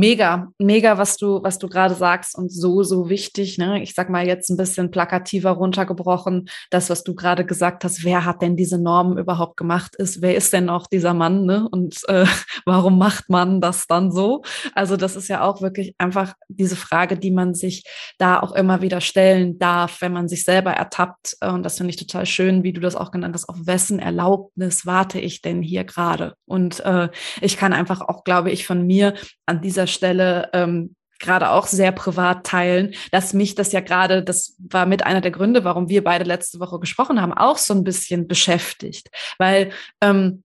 Mega, mega, was du, was du gerade sagst und so, so wichtig. Ne? Ich sag mal jetzt ein bisschen plakativer runtergebrochen. Das, was du gerade gesagt hast, wer hat denn diese Normen überhaupt gemacht? Ist, wer ist denn auch dieser Mann? Ne? Und äh, warum macht man das dann so? Also das ist ja auch wirklich einfach diese Frage, die man sich da auch immer wieder stellen darf, wenn man sich selber ertappt. Und das finde ich total schön, wie du das auch genannt hast. Auf wessen Erlaubnis warte ich denn hier gerade? Und äh, ich kann einfach auch, glaube ich, von mir an dieser Stelle ähm, gerade auch sehr privat teilen, dass mich das ja gerade, das war mit einer der Gründe, warum wir beide letzte Woche gesprochen haben, auch so ein bisschen beschäftigt. Weil ähm,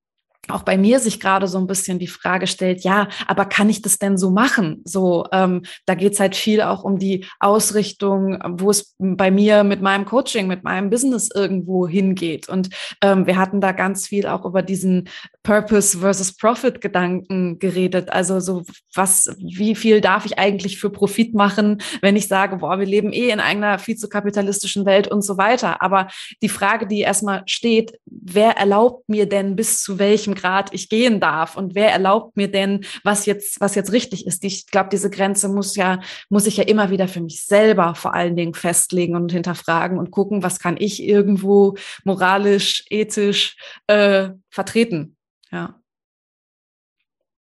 auch bei mir sich gerade so ein bisschen die Frage stellt, ja, aber kann ich das denn so machen? So, ähm, da geht's halt viel auch um die Ausrichtung, wo es bei mir mit meinem Coaching, mit meinem Business irgendwo hingeht. Und ähm, wir hatten da ganz viel auch über diesen Purpose versus Profit Gedanken geredet. Also so, was, wie viel darf ich eigentlich für Profit machen, wenn ich sage, boah, wir leben eh in einer viel zu kapitalistischen Welt und so weiter. Aber die Frage, die erstmal steht, wer erlaubt mir denn bis zu welchem welchem Grad ich gehen darf und wer erlaubt mir denn, was jetzt, was jetzt richtig ist. Ich glaube, diese Grenze muss ja, muss ich ja immer wieder für mich selber vor allen Dingen festlegen und hinterfragen und gucken, was kann ich irgendwo moralisch, ethisch äh, vertreten. Ja.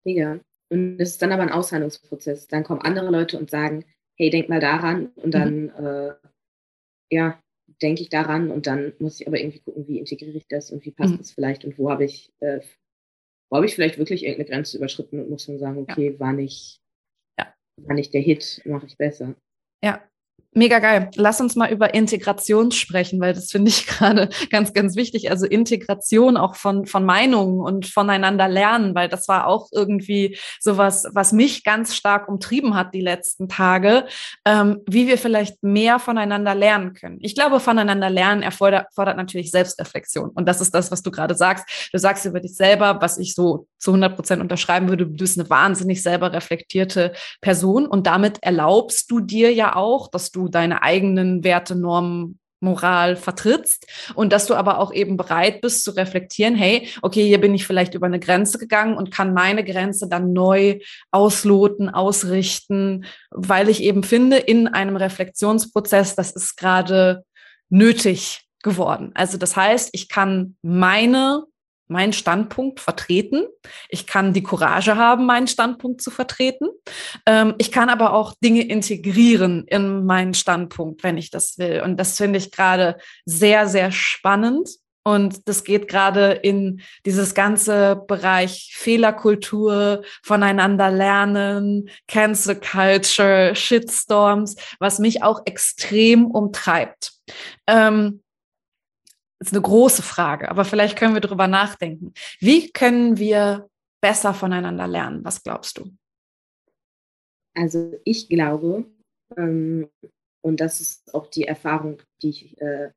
Mega. Und es ist dann aber ein Aushandlungsprozess. Dann kommen andere Leute und sagen, hey, denk mal daran und dann, mhm. äh, ja, denke ich daran und dann muss ich aber irgendwie gucken, wie integriere ich das und wie passt mhm. das vielleicht und wo habe ich, äh, wo habe ich vielleicht wirklich irgendeine Grenze überschritten und muss dann sagen, okay, ja. war nicht, ja. war nicht der Hit, mache ich besser. Ja, Mega geil. Lass uns mal über Integration sprechen, weil das finde ich gerade ganz, ganz wichtig. Also Integration auch von, von Meinungen und voneinander lernen, weil das war auch irgendwie sowas, was mich ganz stark umtrieben hat die letzten Tage, ähm, wie wir vielleicht mehr voneinander lernen können. Ich glaube, voneinander lernen erfordert, erfordert natürlich Selbstreflexion. Und das ist das, was du gerade sagst. Du sagst über dich selber, was ich so zu 100 Prozent unterschreiben würde. Du bist eine wahnsinnig selber reflektierte Person und damit erlaubst du dir ja auch, dass du deine eigenen Werte, Normen, Moral vertrittst und dass du aber auch eben bereit bist zu reflektieren, hey, okay, hier bin ich vielleicht über eine Grenze gegangen und kann meine Grenze dann neu ausloten, ausrichten, weil ich eben finde, in einem Reflexionsprozess, das ist gerade nötig geworden. Also das heißt, ich kann meine meinen Standpunkt vertreten. Ich kann die Courage haben, meinen Standpunkt zu vertreten. Ähm, ich kann aber auch Dinge integrieren in meinen Standpunkt, wenn ich das will. Und das finde ich gerade sehr, sehr spannend. Und das geht gerade in dieses ganze Bereich Fehlerkultur, voneinander lernen, Cancel Culture, Shitstorms, was mich auch extrem umtreibt. Ähm, ist eine große Frage, aber vielleicht können wir darüber nachdenken. Wie können wir besser voneinander lernen? Was glaubst du? Also ich glaube, ähm, und das ist auch die Erfahrung, die ich äh,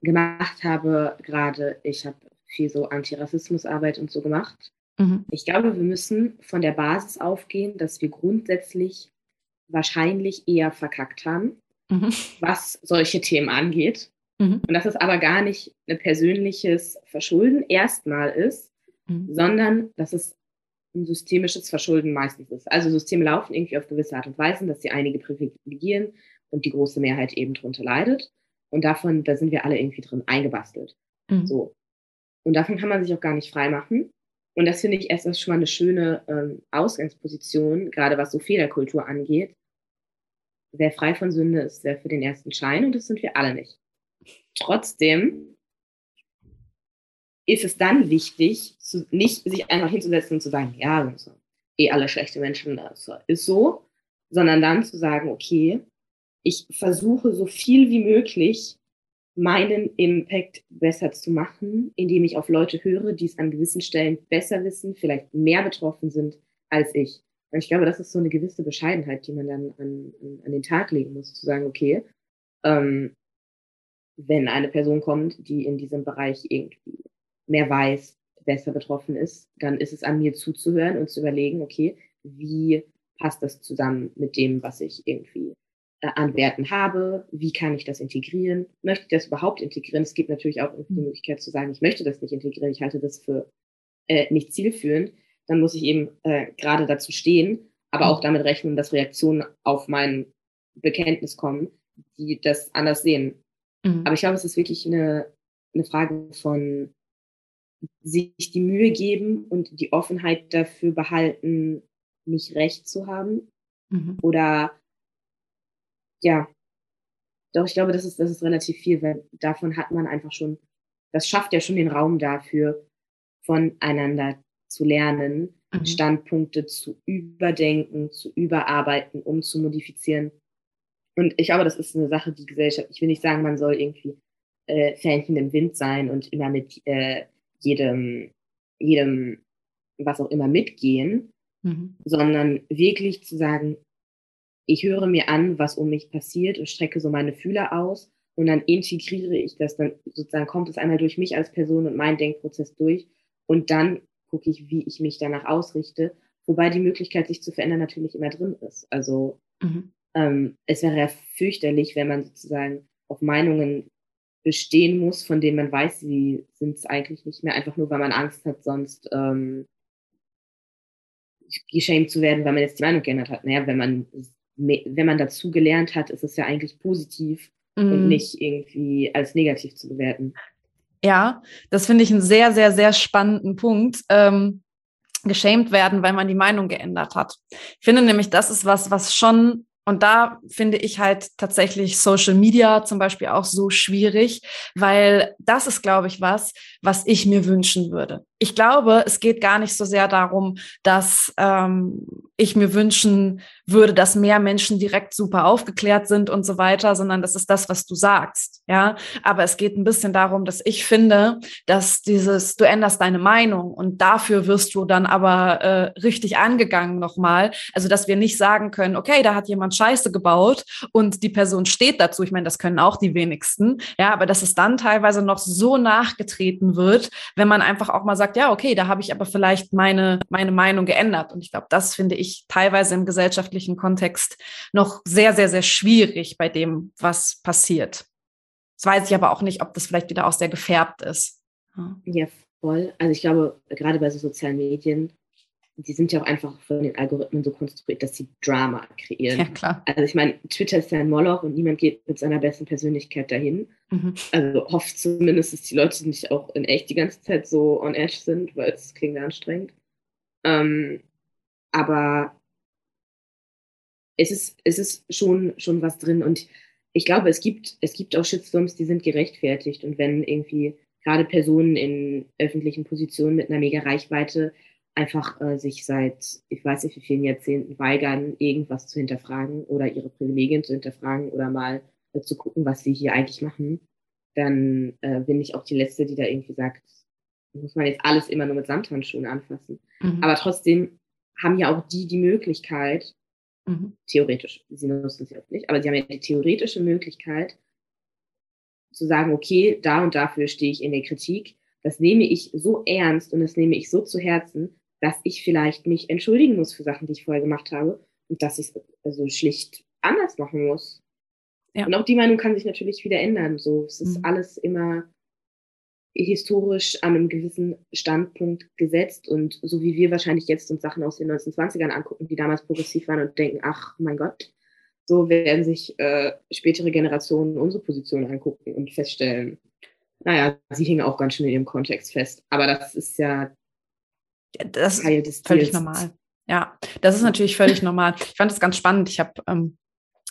gemacht habe, gerade ich habe viel so Antirassismusarbeit und so gemacht. Mhm. Ich glaube, wir müssen von der Basis aufgehen, dass wir grundsätzlich wahrscheinlich eher verkackt haben, mhm. was solche Themen angeht. Mhm. Und dass es aber gar nicht ein persönliches Verschulden erstmal ist, mhm. sondern dass es ein systemisches Verschulden meistens ist. Also Systeme laufen irgendwie auf gewisse Art und Weise, dass sie einige privilegieren und die große Mehrheit eben drunter leidet. Und davon, da sind wir alle irgendwie drin eingebastelt. Mhm. So. Und davon kann man sich auch gar nicht frei machen. Und das finde ich erst schon mal eine schöne ähm, Ausgangsposition, gerade was so Fehlerkultur angeht. Wer frei von Sünde ist, wer für den ersten Schein und das sind wir alle nicht. Trotzdem ist es dann wichtig, zu, nicht sich einfach hinzusetzen und zu sagen, ja, so, eh alle schlechte Menschen, das ist so, sondern dann zu sagen, okay, ich versuche so viel wie möglich meinen Impact besser zu machen, indem ich auf Leute höre, die es an gewissen Stellen besser wissen, vielleicht mehr betroffen sind als ich. Und ich glaube, das ist so eine gewisse Bescheidenheit, die man dann an, an, den Tag legen muss, zu sagen, okay, ähm, wenn eine Person kommt, die in diesem Bereich irgendwie mehr weiß, besser betroffen ist, dann ist es an mir zuzuhören und zu überlegen, okay, wie passt das zusammen mit dem, was ich irgendwie äh, an Werten habe? Wie kann ich das integrieren? Möchte ich das überhaupt integrieren? Es gibt natürlich auch die mhm. Möglichkeit zu sagen, ich möchte das nicht integrieren, ich halte das für äh, nicht zielführend. Dann muss ich eben äh, gerade dazu stehen, aber auch damit rechnen, dass Reaktionen auf mein Bekenntnis kommen, die das anders sehen. Mhm. Aber ich glaube, es ist wirklich eine, eine Frage von sich die Mühe geben und die Offenheit dafür behalten, nicht recht zu haben. Mhm. Oder ja, doch, ich glaube, das ist, das ist relativ viel, weil davon hat man einfach schon, das schafft ja schon den Raum dafür, voneinander zu lernen, mhm. Standpunkte zu überdenken, zu überarbeiten, um zu modifizieren. Und ich glaube, das ist eine Sache, die Gesellschaft, ich will nicht sagen, man soll irgendwie äh, Fähnchen im Wind sein und immer mit äh, jedem jedem, was auch immer mitgehen, mhm. sondern wirklich zu sagen, ich höre mir an, was um mich passiert und strecke so meine Fühler aus und dann integriere ich das, dann sozusagen kommt es einmal durch mich als Person und meinen Denkprozess durch und dann gucke ich, wie ich mich danach ausrichte, wobei die Möglichkeit, sich zu verändern, natürlich immer drin ist. Also mhm. Ähm, es wäre ja fürchterlich, wenn man sozusagen auf Meinungen bestehen muss, von denen man weiß, sie sind es eigentlich nicht mehr, einfach nur, weil man Angst hat, sonst ähm, geschämt zu werden, weil man jetzt die Meinung geändert hat. Naja, wenn man, wenn man dazu gelernt hat, ist es ja eigentlich positiv mhm. und nicht irgendwie als negativ zu bewerten. Ja, das finde ich einen sehr, sehr, sehr spannenden Punkt. Ähm, geschämt werden, weil man die Meinung geändert hat. Ich finde nämlich, das ist was, was schon und da finde ich halt tatsächlich Social Media zum Beispiel auch so schwierig, weil das ist, glaube ich, was, was ich mir wünschen würde. Ich glaube, es geht gar nicht so sehr darum, dass ähm, ich mir wünschen würde, dass mehr Menschen direkt super aufgeklärt sind und so weiter, sondern das ist das, was du sagst. Ja, aber es geht ein bisschen darum, dass ich finde, dass dieses, du änderst deine Meinung und dafür wirst du dann aber äh, richtig angegangen nochmal. Also, dass wir nicht sagen können, okay, da hat jemand Scheiße gebaut und die Person steht dazu. Ich meine, das können auch die wenigsten. Ja, aber dass es dann teilweise noch so nachgetreten wird, wenn man einfach auch mal sagt, ja, okay, da habe ich aber vielleicht meine, meine Meinung geändert. Und ich glaube, das finde ich teilweise im gesellschaftlichen Kontext noch sehr, sehr, sehr schwierig bei dem, was passiert. Das weiß ich aber auch nicht, ob das vielleicht wieder auch sehr gefärbt ist. Ja, ja voll. Also ich glaube, gerade bei so sozialen Medien die sind ja auch einfach von den Algorithmen so konstruiert, dass sie Drama kreieren. Ja, klar. Also ich meine, Twitter ist ja ein Moloch und niemand geht mit seiner besten Persönlichkeit dahin. Mhm. Also hofft zumindest, dass die Leute nicht auch in echt die ganze Zeit so on edge sind, weil es klingt anstrengend. Ähm, aber es ist, es ist schon, schon was drin und ich glaube, es gibt, es gibt auch Shitstorms, die sind gerechtfertigt und wenn irgendwie gerade Personen in öffentlichen Positionen mit einer mega Reichweite einfach äh, sich seit, ich weiß nicht wie vielen Jahrzehnten weigern, irgendwas zu hinterfragen oder ihre Privilegien zu hinterfragen oder mal äh, zu gucken, was sie hier eigentlich machen, dann äh, bin ich auch die Letzte, die da irgendwie sagt, muss man jetzt alles immer nur mit Samthandschuhen anfassen. Mhm. Aber trotzdem haben ja auch die die Möglichkeit, mhm. theoretisch, sie nutzen sie auch nicht, aber sie haben ja die theoretische Möglichkeit, zu sagen, okay, da und dafür stehe ich in der Kritik. Das nehme ich so ernst und das nehme ich so zu Herzen, dass ich vielleicht mich entschuldigen muss für Sachen, die ich vorher gemacht habe und dass ich es also schlicht anders machen muss. Ja. Und auch die Meinung kann sich natürlich wieder ändern. So, es ist mhm. alles immer historisch an einem gewissen Standpunkt gesetzt und so wie wir wahrscheinlich jetzt uns Sachen aus den 1920ern angucken, die damals progressiv waren und denken, ach mein Gott, so werden sich äh, spätere Generationen unsere Position angucken und feststellen, naja, sie hingen auch ganz schön in ihrem Kontext fest. Aber das ist ja das ist völlig normal. Ja, das ist natürlich völlig normal. Ich fand das ganz spannend. Ich habe ähm,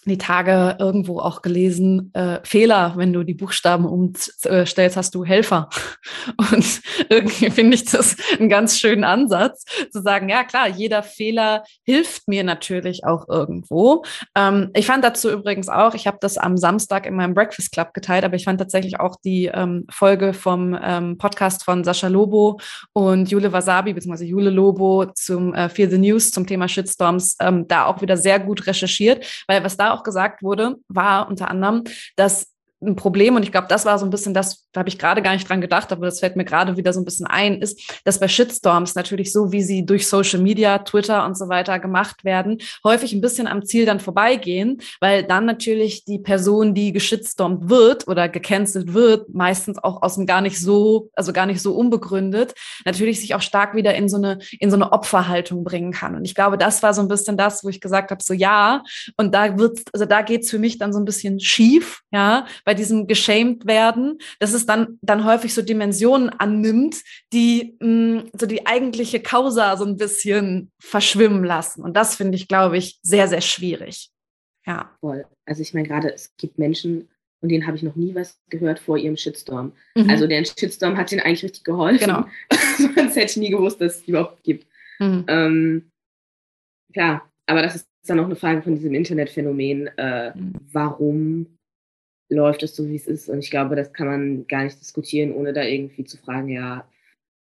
die Tage irgendwo auch gelesen, äh, Fehler, wenn du die Buchstaben umstellst, hast du Helfer. Und irgendwie finde ich das einen ganz schönen Ansatz, zu sagen, ja klar, jeder Fehler hilft mir natürlich auch irgendwo. Ähm, ich fand dazu übrigens auch, ich habe das am Samstag in meinem Breakfast Club geteilt, aber ich fand tatsächlich auch die ähm, Folge vom ähm, Podcast von Sascha Lobo und Jule Wasabi, beziehungsweise Jule Lobo zum äh, Fear the News zum Thema Shitstorms, ähm, da auch wieder sehr gut recherchiert, weil was da auch gesagt wurde, war unter anderem, dass ein Problem, und ich glaube, das war so ein bisschen das, da habe ich gerade gar nicht dran gedacht, aber das fällt mir gerade wieder so ein bisschen ein, ist, dass bei Shitstorms natürlich so, wie sie durch Social Media, Twitter und so weiter gemacht werden, häufig ein bisschen am Ziel dann vorbeigehen, weil dann natürlich die Person, die geschitstormt wird oder gecancelt wird, meistens auch aus dem gar nicht so, also gar nicht so unbegründet, natürlich sich auch stark wieder in so eine, in so eine Opferhaltung bringen kann. Und ich glaube, das war so ein bisschen das, wo ich gesagt habe, so ja, und da wird, also da geht's für mich dann so ein bisschen schief, ja, bei bei diesem geschämt werden, dass es dann, dann häufig so Dimensionen annimmt, die mh, mm, so die eigentliche Causa so ein bisschen verschwimmen lassen. Und das finde ich, glaube ich, sehr, sehr schwierig. Ja. Voll. Also ich meine gerade, es gibt Menschen, von denen habe ich noch nie was gehört vor ihrem Shitstorm. Mhm. Also der Shitstorm hat denen eigentlich richtig geholfen. Genau. Sonst hätte ich nie gewusst, dass es die überhaupt gibt. Mhm. Ähm, klar, aber das ist dann auch eine Frage von diesem Internetphänomen. Äh, mhm. Warum läuft es so, wie es ist. Und ich glaube, das kann man gar nicht diskutieren, ohne da irgendwie zu fragen, ja,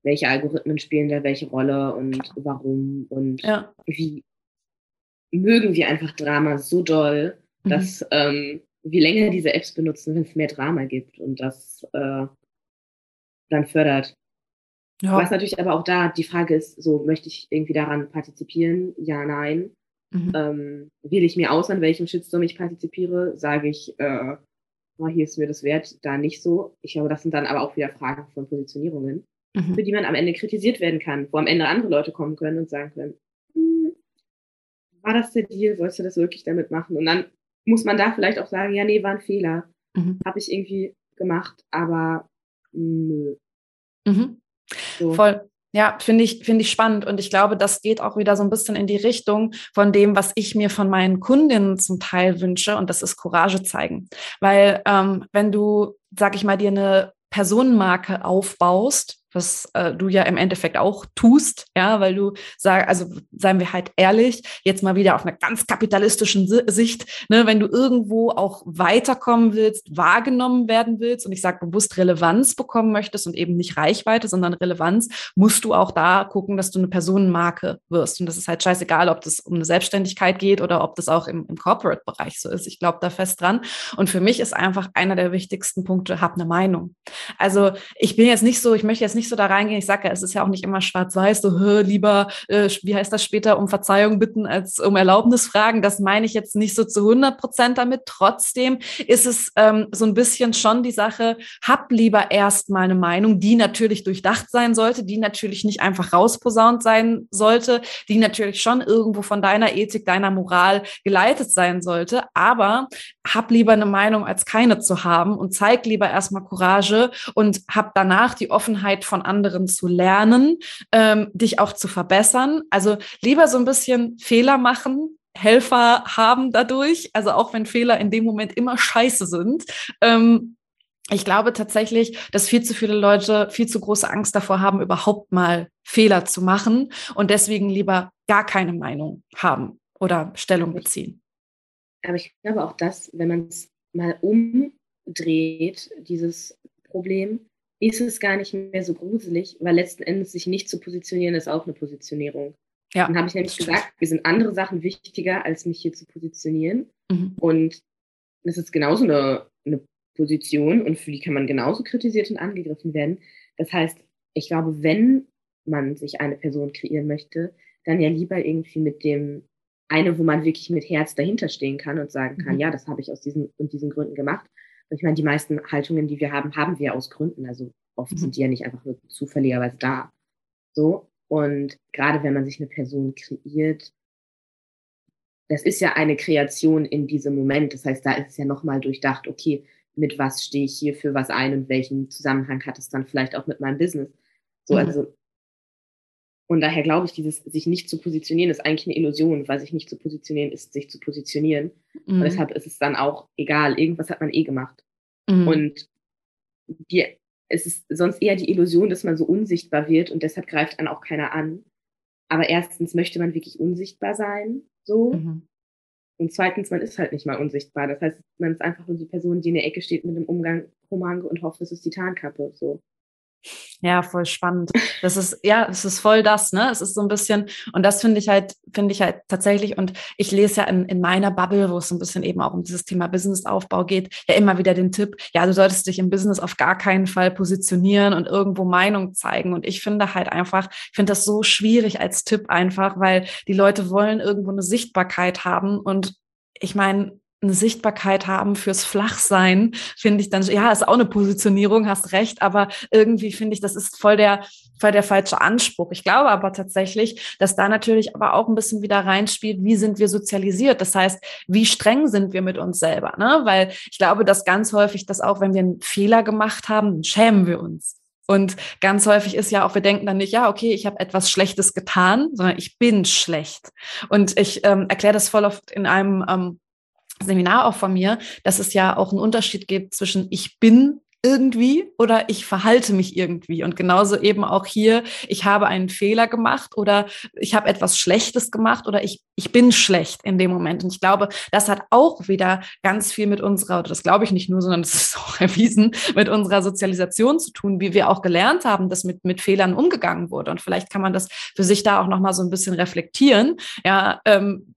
welche Algorithmen spielen da welche Rolle und warum und ja. wie mögen wir einfach Drama so doll, mhm. dass ähm, wie länger diese Apps benutzen, wenn es mehr Drama gibt und das äh, dann fördert. Ja. Was natürlich aber auch da die Frage ist, so möchte ich irgendwie daran partizipieren? Ja, nein. Mhm. Ähm, wähle ich mir aus, an welchem Shitstorm ich partizipiere? Sage ich, äh, oh, hier ist mir das wert, da nicht so. Ich glaube, das sind dann aber auch wieder Fragen von Positionierungen, mhm. für die man am Ende kritisiert werden kann, wo am Ende andere Leute kommen können und sagen können, hm, war das der Deal? Wolltest du das wirklich damit machen? Und dann muss man da vielleicht auch sagen, ja, nee, war ein Fehler. Mhm. Habe ich irgendwie gemacht, aber nö. Mhm. So. Voll. Ja, finde ich, finde ich spannend. Und ich glaube, das geht auch wieder so ein bisschen in die Richtung von dem, was ich mir von meinen Kundinnen zum Teil wünsche. Und das ist Courage zeigen. Weil ähm, wenn du, sag ich mal, dir eine Personenmarke aufbaust, was äh, du ja im Endeffekt auch tust, ja, weil du sag, also seien wir halt ehrlich, jetzt mal wieder auf einer ganz kapitalistischen Sicht, ne, wenn du irgendwo auch weiterkommen willst, wahrgenommen werden willst und ich sage bewusst Relevanz bekommen möchtest und eben nicht Reichweite, sondern Relevanz, musst du auch da gucken, dass du eine Personenmarke wirst. Und das ist halt scheißegal, ob das um eine Selbstständigkeit geht oder ob das auch im, im Corporate-Bereich so ist. Ich glaube da fest dran. Und für mich ist einfach einer der wichtigsten Punkte, hab eine Meinung. Also ich bin jetzt nicht so, ich möchte jetzt nicht nicht so da reingehen. Ich sage ja, es ist ja auch nicht immer schwarz-weiß, so lieber, äh, wie heißt das später, um Verzeihung bitten als um Erlaubnis fragen. Das meine ich jetzt nicht so zu 100 Prozent damit. Trotzdem ist es ähm, so ein bisschen schon die Sache, hab lieber erst mal eine Meinung, die natürlich durchdacht sein sollte, die natürlich nicht einfach rausposaunt sein sollte, die natürlich schon irgendwo von deiner Ethik, deiner Moral geleitet sein sollte. Aber hab lieber eine Meinung als keine zu haben und zeig lieber erstmal Courage und hab danach die Offenheit von anderen zu lernen, ähm, dich auch zu verbessern. Also lieber so ein bisschen Fehler machen, Helfer haben dadurch, also auch wenn Fehler in dem Moment immer scheiße sind. Ähm, ich glaube tatsächlich, dass viel zu viele Leute viel zu große Angst davor haben, überhaupt mal Fehler zu machen und deswegen lieber gar keine Meinung haben oder Stellung beziehen. Aber ich glaube auch, dass, wenn man es mal umdreht, dieses Problem, ist es gar nicht mehr so gruselig, weil letzten Endes sich nicht zu positionieren, ist auch eine Positionierung. Ja. Dann habe ich nämlich gesagt, mir sind andere Sachen wichtiger, als mich hier zu positionieren. Mhm. Und das ist genauso eine, eine Position und für die kann man genauso kritisiert und angegriffen werden. Das heißt, ich glaube, wenn man sich eine Person kreieren möchte, dann ja lieber irgendwie mit dem eine, wo man wirklich mit Herz dahinter stehen kann und sagen kann, mhm. ja, das habe ich aus diesen und diesen Gründen gemacht. Und ich meine, die meisten Haltungen, die wir haben, haben wir aus Gründen. Also oft mhm. sind die ja nicht einfach nur zufälligerweise da. So. Und gerade wenn man sich eine Person kreiert, das ist ja eine Kreation in diesem Moment. Das heißt, da ist es ja nochmal durchdacht, okay, mit was stehe ich hier für was ein und welchen Zusammenhang hat es dann vielleicht auch mit meinem Business. So, mhm. also und daher glaube ich, dieses sich nicht zu positionieren ist eigentlich eine Illusion, weil sich nicht zu positionieren ist, sich zu positionieren. Mhm. Und deshalb ist es dann auch egal, irgendwas hat man eh gemacht. Mhm. Und die, es ist sonst eher die Illusion, dass man so unsichtbar wird und deshalb greift dann auch keiner an. Aber erstens möchte man wirklich unsichtbar sein, so. Mhm. Und zweitens, man ist halt nicht mal unsichtbar. Das heißt, man ist einfach nur die Person, die in der Ecke steht mit dem Umgang Umhang und hofft, es ist die Tarnkappe, so. Ja, voll spannend. Das ist, ja, es ist voll das, ne? Es ist so ein bisschen, und das finde ich halt, finde ich halt tatsächlich, und ich lese ja in, in meiner Bubble, wo es so ein bisschen eben auch um dieses Thema Businessaufbau geht, ja immer wieder den Tipp, ja, du solltest dich im Business auf gar keinen Fall positionieren und irgendwo Meinung zeigen. Und ich finde halt einfach, ich finde das so schwierig als Tipp einfach, weil die Leute wollen irgendwo eine Sichtbarkeit haben und ich meine, eine Sichtbarkeit haben fürs Flachsein, finde ich dann, ja, ist auch eine Positionierung, hast recht, aber irgendwie finde ich, das ist voll der, voll der falsche Anspruch. Ich glaube aber tatsächlich, dass da natürlich aber auch ein bisschen wieder reinspielt, wie sind wir sozialisiert? Das heißt, wie streng sind wir mit uns selber? Ne? Weil ich glaube, dass ganz häufig, dass auch wenn wir einen Fehler gemacht haben, schämen wir uns. Und ganz häufig ist ja auch, wir denken dann nicht, ja, okay, ich habe etwas Schlechtes getan, sondern ich bin schlecht. Und ich ähm, erkläre das voll oft in einem ähm, Seminar auch von mir, dass es ja auch einen Unterschied gibt zwischen ich bin irgendwie oder ich verhalte mich irgendwie. Und genauso eben auch hier, ich habe einen Fehler gemacht oder ich habe etwas Schlechtes gemacht oder ich, ich bin schlecht in dem Moment. Und ich glaube, das hat auch wieder ganz viel mit unserer, oder das glaube ich nicht nur, sondern das ist auch erwiesen, mit unserer Sozialisation zu tun, wie wir auch gelernt haben, dass mit, mit Fehlern umgegangen wurde. Und vielleicht kann man das für sich da auch nochmal so ein bisschen reflektieren. Ja, ähm,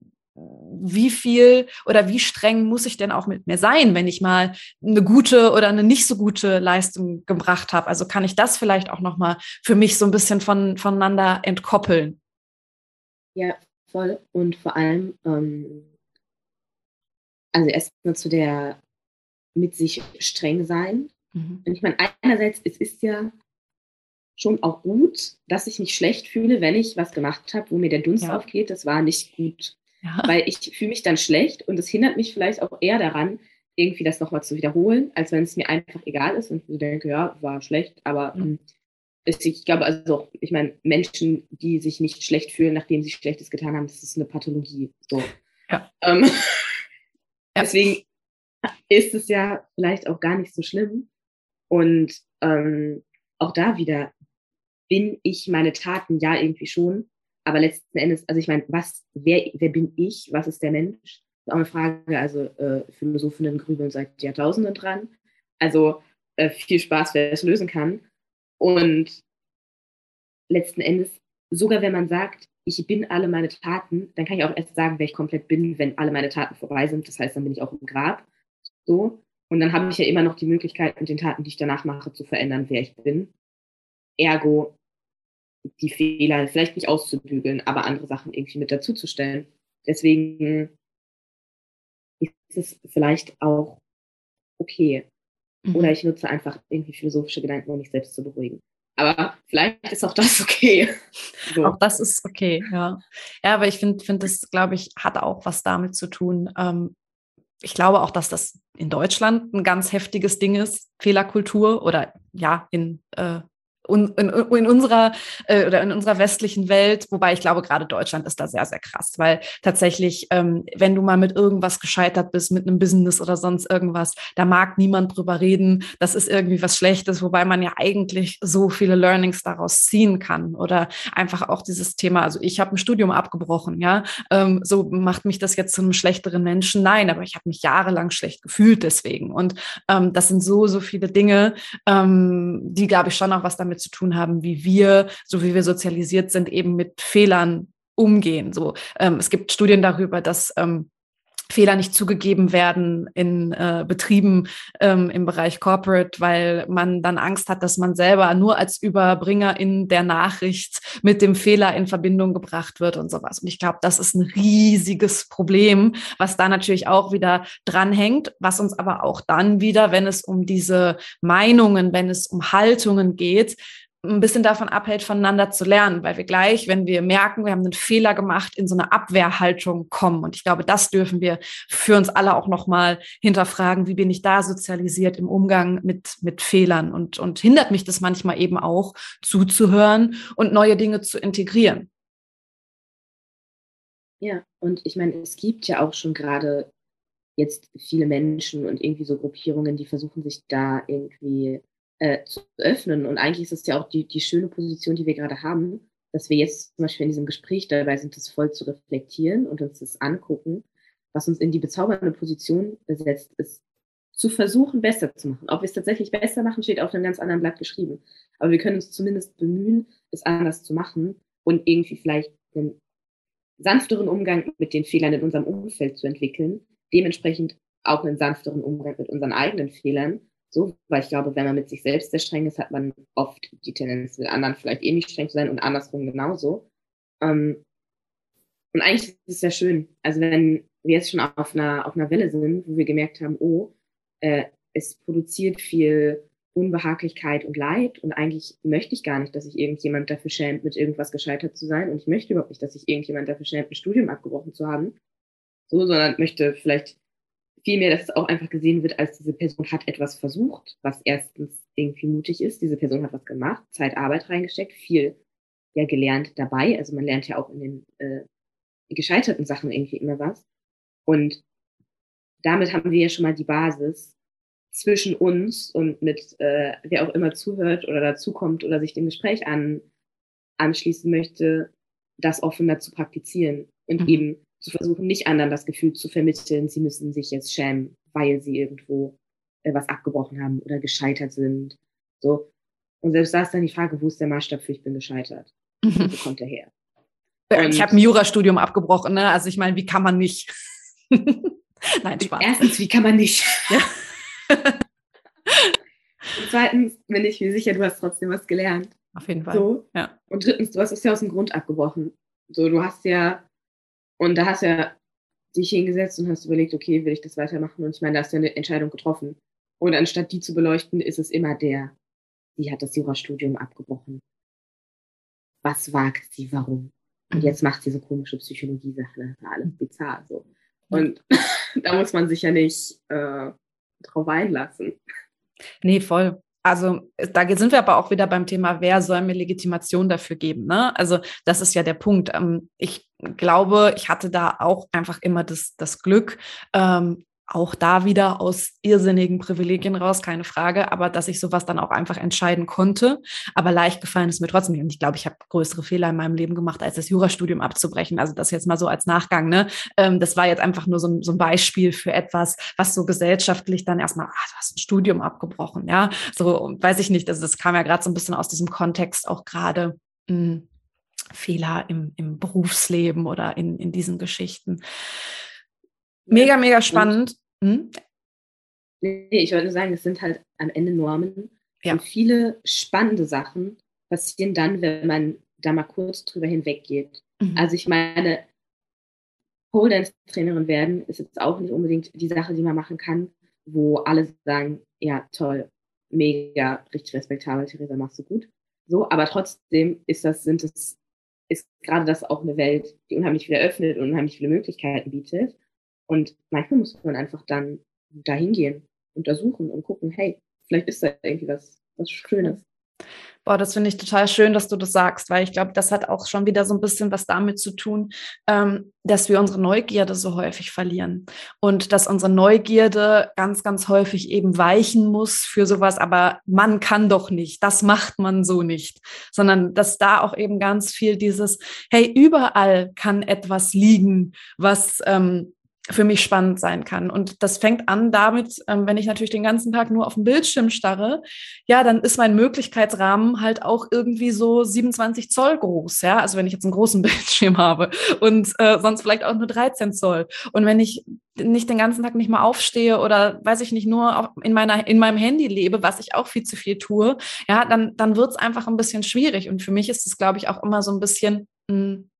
wie viel oder wie streng muss ich denn auch mit mir sein, wenn ich mal eine gute oder eine nicht so gute Leistung gebracht habe? Also kann ich das vielleicht auch noch mal für mich so ein bisschen von, voneinander entkoppeln? Ja, voll. Und vor allem, ähm, also erstmal zu der mit sich streng sein. Mhm. Und ich meine, einerseits, es ist ja schon auch gut, dass ich mich schlecht fühle, wenn ich was gemacht habe, wo mir der Dunst ja. aufgeht. Das war nicht gut ja. Weil ich fühle mich dann schlecht und es hindert mich vielleicht auch eher daran, irgendwie das nochmal zu wiederholen, als wenn es mir einfach egal ist und ich denke, ja, war schlecht, aber mhm. ähm, ich glaube, also ich meine, Menschen, die sich nicht schlecht fühlen, nachdem sie Schlechtes getan haben, das ist eine Pathologie. So. Ja. Ähm, ja. Deswegen ist es ja vielleicht auch gar nicht so schlimm. Und ähm, auch da wieder bin ich meine Taten ja irgendwie schon, aber letzten Endes, also ich meine, was, wer, wer bin ich? Was ist der Mensch? Das ist auch eine Frage, also äh, Philosophinnen grübeln seit Jahrtausenden dran. Also äh, viel Spaß, wer es lösen kann. Und letzten Endes, sogar wenn man sagt, ich bin alle meine Taten, dann kann ich auch erst sagen, wer ich komplett bin, wenn alle meine Taten vorbei sind. Das heißt, dann bin ich auch im Grab. So. Und dann habe ich ja immer noch die Möglichkeit, mit den Taten, die ich danach mache, zu verändern, wer ich bin. Ergo, die Fehler vielleicht nicht auszubügeln, aber andere Sachen irgendwie mit dazuzustellen. Deswegen ist es vielleicht auch okay. Mhm. Oder ich nutze einfach irgendwie philosophische Gedanken, um mich selbst zu beruhigen. Aber vielleicht ist auch das okay. So. Auch das ist okay, ja. Ja, aber ich finde, find das, glaube ich, hat auch was damit zu tun. Ähm, ich glaube auch, dass das in Deutschland ein ganz heftiges Ding ist, Fehlerkultur oder ja, in äh, in, in, unserer äh, oder in unserer westlichen Welt, wobei ich glaube, gerade Deutschland ist da sehr, sehr krass, weil tatsächlich, ähm, wenn du mal mit irgendwas gescheitert bist, mit einem Business oder sonst irgendwas, da mag niemand drüber reden, das ist irgendwie was Schlechtes, wobei man ja eigentlich so viele Learnings daraus ziehen kann. Oder einfach auch dieses Thema, also ich habe ein Studium abgebrochen, ja, ähm, so macht mich das jetzt zu einem schlechteren Menschen, nein, aber ich habe mich jahrelang schlecht gefühlt deswegen. Und ähm, das sind so, so viele Dinge, ähm, die, glaube ich, schon auch was damit damit zu tun haben, wie wir, so wie wir sozialisiert sind, eben mit Fehlern umgehen. So, ähm, es gibt Studien darüber, dass ähm, Fehler nicht zugegeben werden in äh, Betrieben ähm, im Bereich Corporate, weil man dann Angst hat, dass man selber nur als Überbringer in der Nachricht mit dem Fehler in Verbindung gebracht wird und sowas. Und ich glaube, das ist ein riesiges Problem, was da natürlich auch wieder dranhängt, was uns aber auch dann wieder, wenn es um diese Meinungen, wenn es um Haltungen geht, ein bisschen davon abhält, voneinander zu lernen, weil wir gleich, wenn wir merken, wir haben einen Fehler gemacht, in so eine Abwehrhaltung kommen. Und ich glaube, das dürfen wir für uns alle auch nochmal hinterfragen, wie bin ich da sozialisiert im Umgang mit, mit Fehlern und, und hindert mich das manchmal eben auch zuzuhören und neue Dinge zu integrieren. Ja, und ich meine, es gibt ja auch schon gerade jetzt viele Menschen und irgendwie so Gruppierungen, die versuchen sich da irgendwie äh, zu öffnen. Und eigentlich ist es ja auch die, die schöne Position, die wir gerade haben, dass wir jetzt zum Beispiel in diesem Gespräch dabei sind, das voll zu reflektieren und uns das angucken, was uns in die bezaubernde Position setzt, ist zu versuchen, besser zu machen. Ob wir es tatsächlich besser machen, steht auf einem ganz anderen Blatt geschrieben. Aber wir können uns zumindest bemühen, es anders zu machen und irgendwie vielleicht einen sanfteren Umgang mit den Fehlern in unserem Umfeld zu entwickeln, dementsprechend auch einen sanfteren Umgang mit unseren eigenen Fehlern so, weil ich glaube, wenn man mit sich selbst sehr streng ist, hat man oft die Tendenz, mit anderen vielleicht eh streng zu sein und andersrum genauso. Ähm, und eigentlich ist es ja schön. Also wenn wir jetzt schon auf einer, auf einer Welle sind, wo wir gemerkt haben, oh, äh, es produziert viel Unbehaglichkeit und Leid und eigentlich möchte ich gar nicht, dass sich irgendjemand dafür schämt, mit irgendwas gescheitert zu sein und ich möchte überhaupt nicht, dass sich irgendjemand dafür schämt, ein Studium abgebrochen zu haben, so, sondern möchte vielleicht vielmehr, dass es auch einfach gesehen wird, als diese Person hat etwas versucht, was erstens irgendwie mutig ist. Diese Person hat was gemacht, Zeit, Arbeit reingesteckt, viel ja gelernt dabei. Also man lernt ja auch in den äh, gescheiterten Sachen irgendwie immer was. Und damit haben wir ja schon mal die Basis, zwischen uns und mit äh, wer auch immer zuhört oder dazukommt oder sich dem Gespräch an, anschließen möchte, das offener zu praktizieren und mhm. eben zu versuchen, nicht anderen das Gefühl zu vermitteln, sie müssen sich jetzt schämen, weil sie irgendwo äh, was abgebrochen haben oder gescheitert sind. So. Und selbst da ist dann die Frage, wo ist der Maßstab für ich bin gescheitert? Mhm. Wo kommt der her? Und ich habe ein Jurastudium abgebrochen, ne? Also ich meine, wie kann man nicht? Nein, Spaß. Erstens, wie kann man nicht? Und zweitens bin ich mir sicher, du hast trotzdem was gelernt. Auf jeden Fall. So. Ja. Und drittens, du hast es ja aus dem Grund abgebrochen. So, du hast ja, und da hast ja dich hingesetzt und hast überlegt, okay, will ich das weitermachen? Und ich meine, da hast du eine Entscheidung getroffen. Und anstatt die zu beleuchten, ist es immer der, die hat das Jurastudium abgebrochen. Was wagt sie, warum? Und mhm. jetzt macht sie so komische Psychologie-Sachen, das alles bizarr so. Und da muss man sich ja nicht äh, drauf einlassen. Nee, voll. Also da sind wir aber auch wieder beim Thema, wer soll mir Legitimation dafür geben? Ne? Also das ist ja der Punkt. Ähm, ich glaube, ich hatte da auch einfach immer das, das Glück, ähm, auch da wieder aus irrsinnigen Privilegien raus, keine Frage, aber dass ich sowas dann auch einfach entscheiden konnte. Aber leicht gefallen ist mir trotzdem nicht. Und ich glaube, ich habe größere Fehler in meinem Leben gemacht, als das Jurastudium abzubrechen. Also das jetzt mal so als Nachgang. Ne? Ähm, das war jetzt einfach nur so, so, ein Beispiel für etwas, was so gesellschaftlich dann erstmal, ah, du hast ein Studium abgebrochen. Ja, so weiß ich nicht. Also das kam ja gerade so ein bisschen aus diesem Kontext auch gerade. Hm, Fehler im, im Berufsleben oder in, in diesen Geschichten. Mega, mega spannend. Hm? Nee, ich wollte sagen, es sind halt am Ende Normen. Ja. Und viele spannende Sachen passieren dann, wenn man da mal kurz drüber hinweggeht. Mhm. Also ich meine, Pole Dance Trainerin werden ist jetzt auch nicht unbedingt die Sache, die man machen kann, wo alle sagen, ja, toll, mega, richtig respektabel, Theresa, machst du gut. So, aber trotzdem ist das, sind es, ist gerade das auch eine Welt, die unheimlich viel eröffnet und unheimlich viele Möglichkeiten bietet. Und manchmal muss man einfach dann dahin gehen, untersuchen und gucken, hey, vielleicht ist da irgendwie was, was Schönes. Boah, das finde ich total schön, dass du das sagst, weil ich glaube, das hat auch schon wieder so ein bisschen was damit zu tun, ähm, dass wir unsere Neugierde so häufig verlieren und dass unsere Neugierde ganz, ganz häufig eben weichen muss für sowas, aber man kann doch nicht, das macht man so nicht, sondern dass da auch eben ganz viel dieses, hey, überall kann etwas liegen, was ähm, für mich spannend sein kann. Und das fängt an damit, ähm, wenn ich natürlich den ganzen Tag nur auf dem Bildschirm starre, ja, dann ist mein Möglichkeitsrahmen halt auch irgendwie so 27 Zoll groß, ja, also wenn ich jetzt einen großen Bildschirm habe und äh, sonst vielleicht auch nur 13 Zoll. Und wenn ich nicht den ganzen Tag nicht mal aufstehe oder weiß ich nicht nur in meiner in meinem Handy lebe, was ich auch viel zu viel tue, ja, dann dann wird's einfach ein bisschen schwierig. Und für mich ist es, glaube ich, auch immer so ein bisschen mh, hm,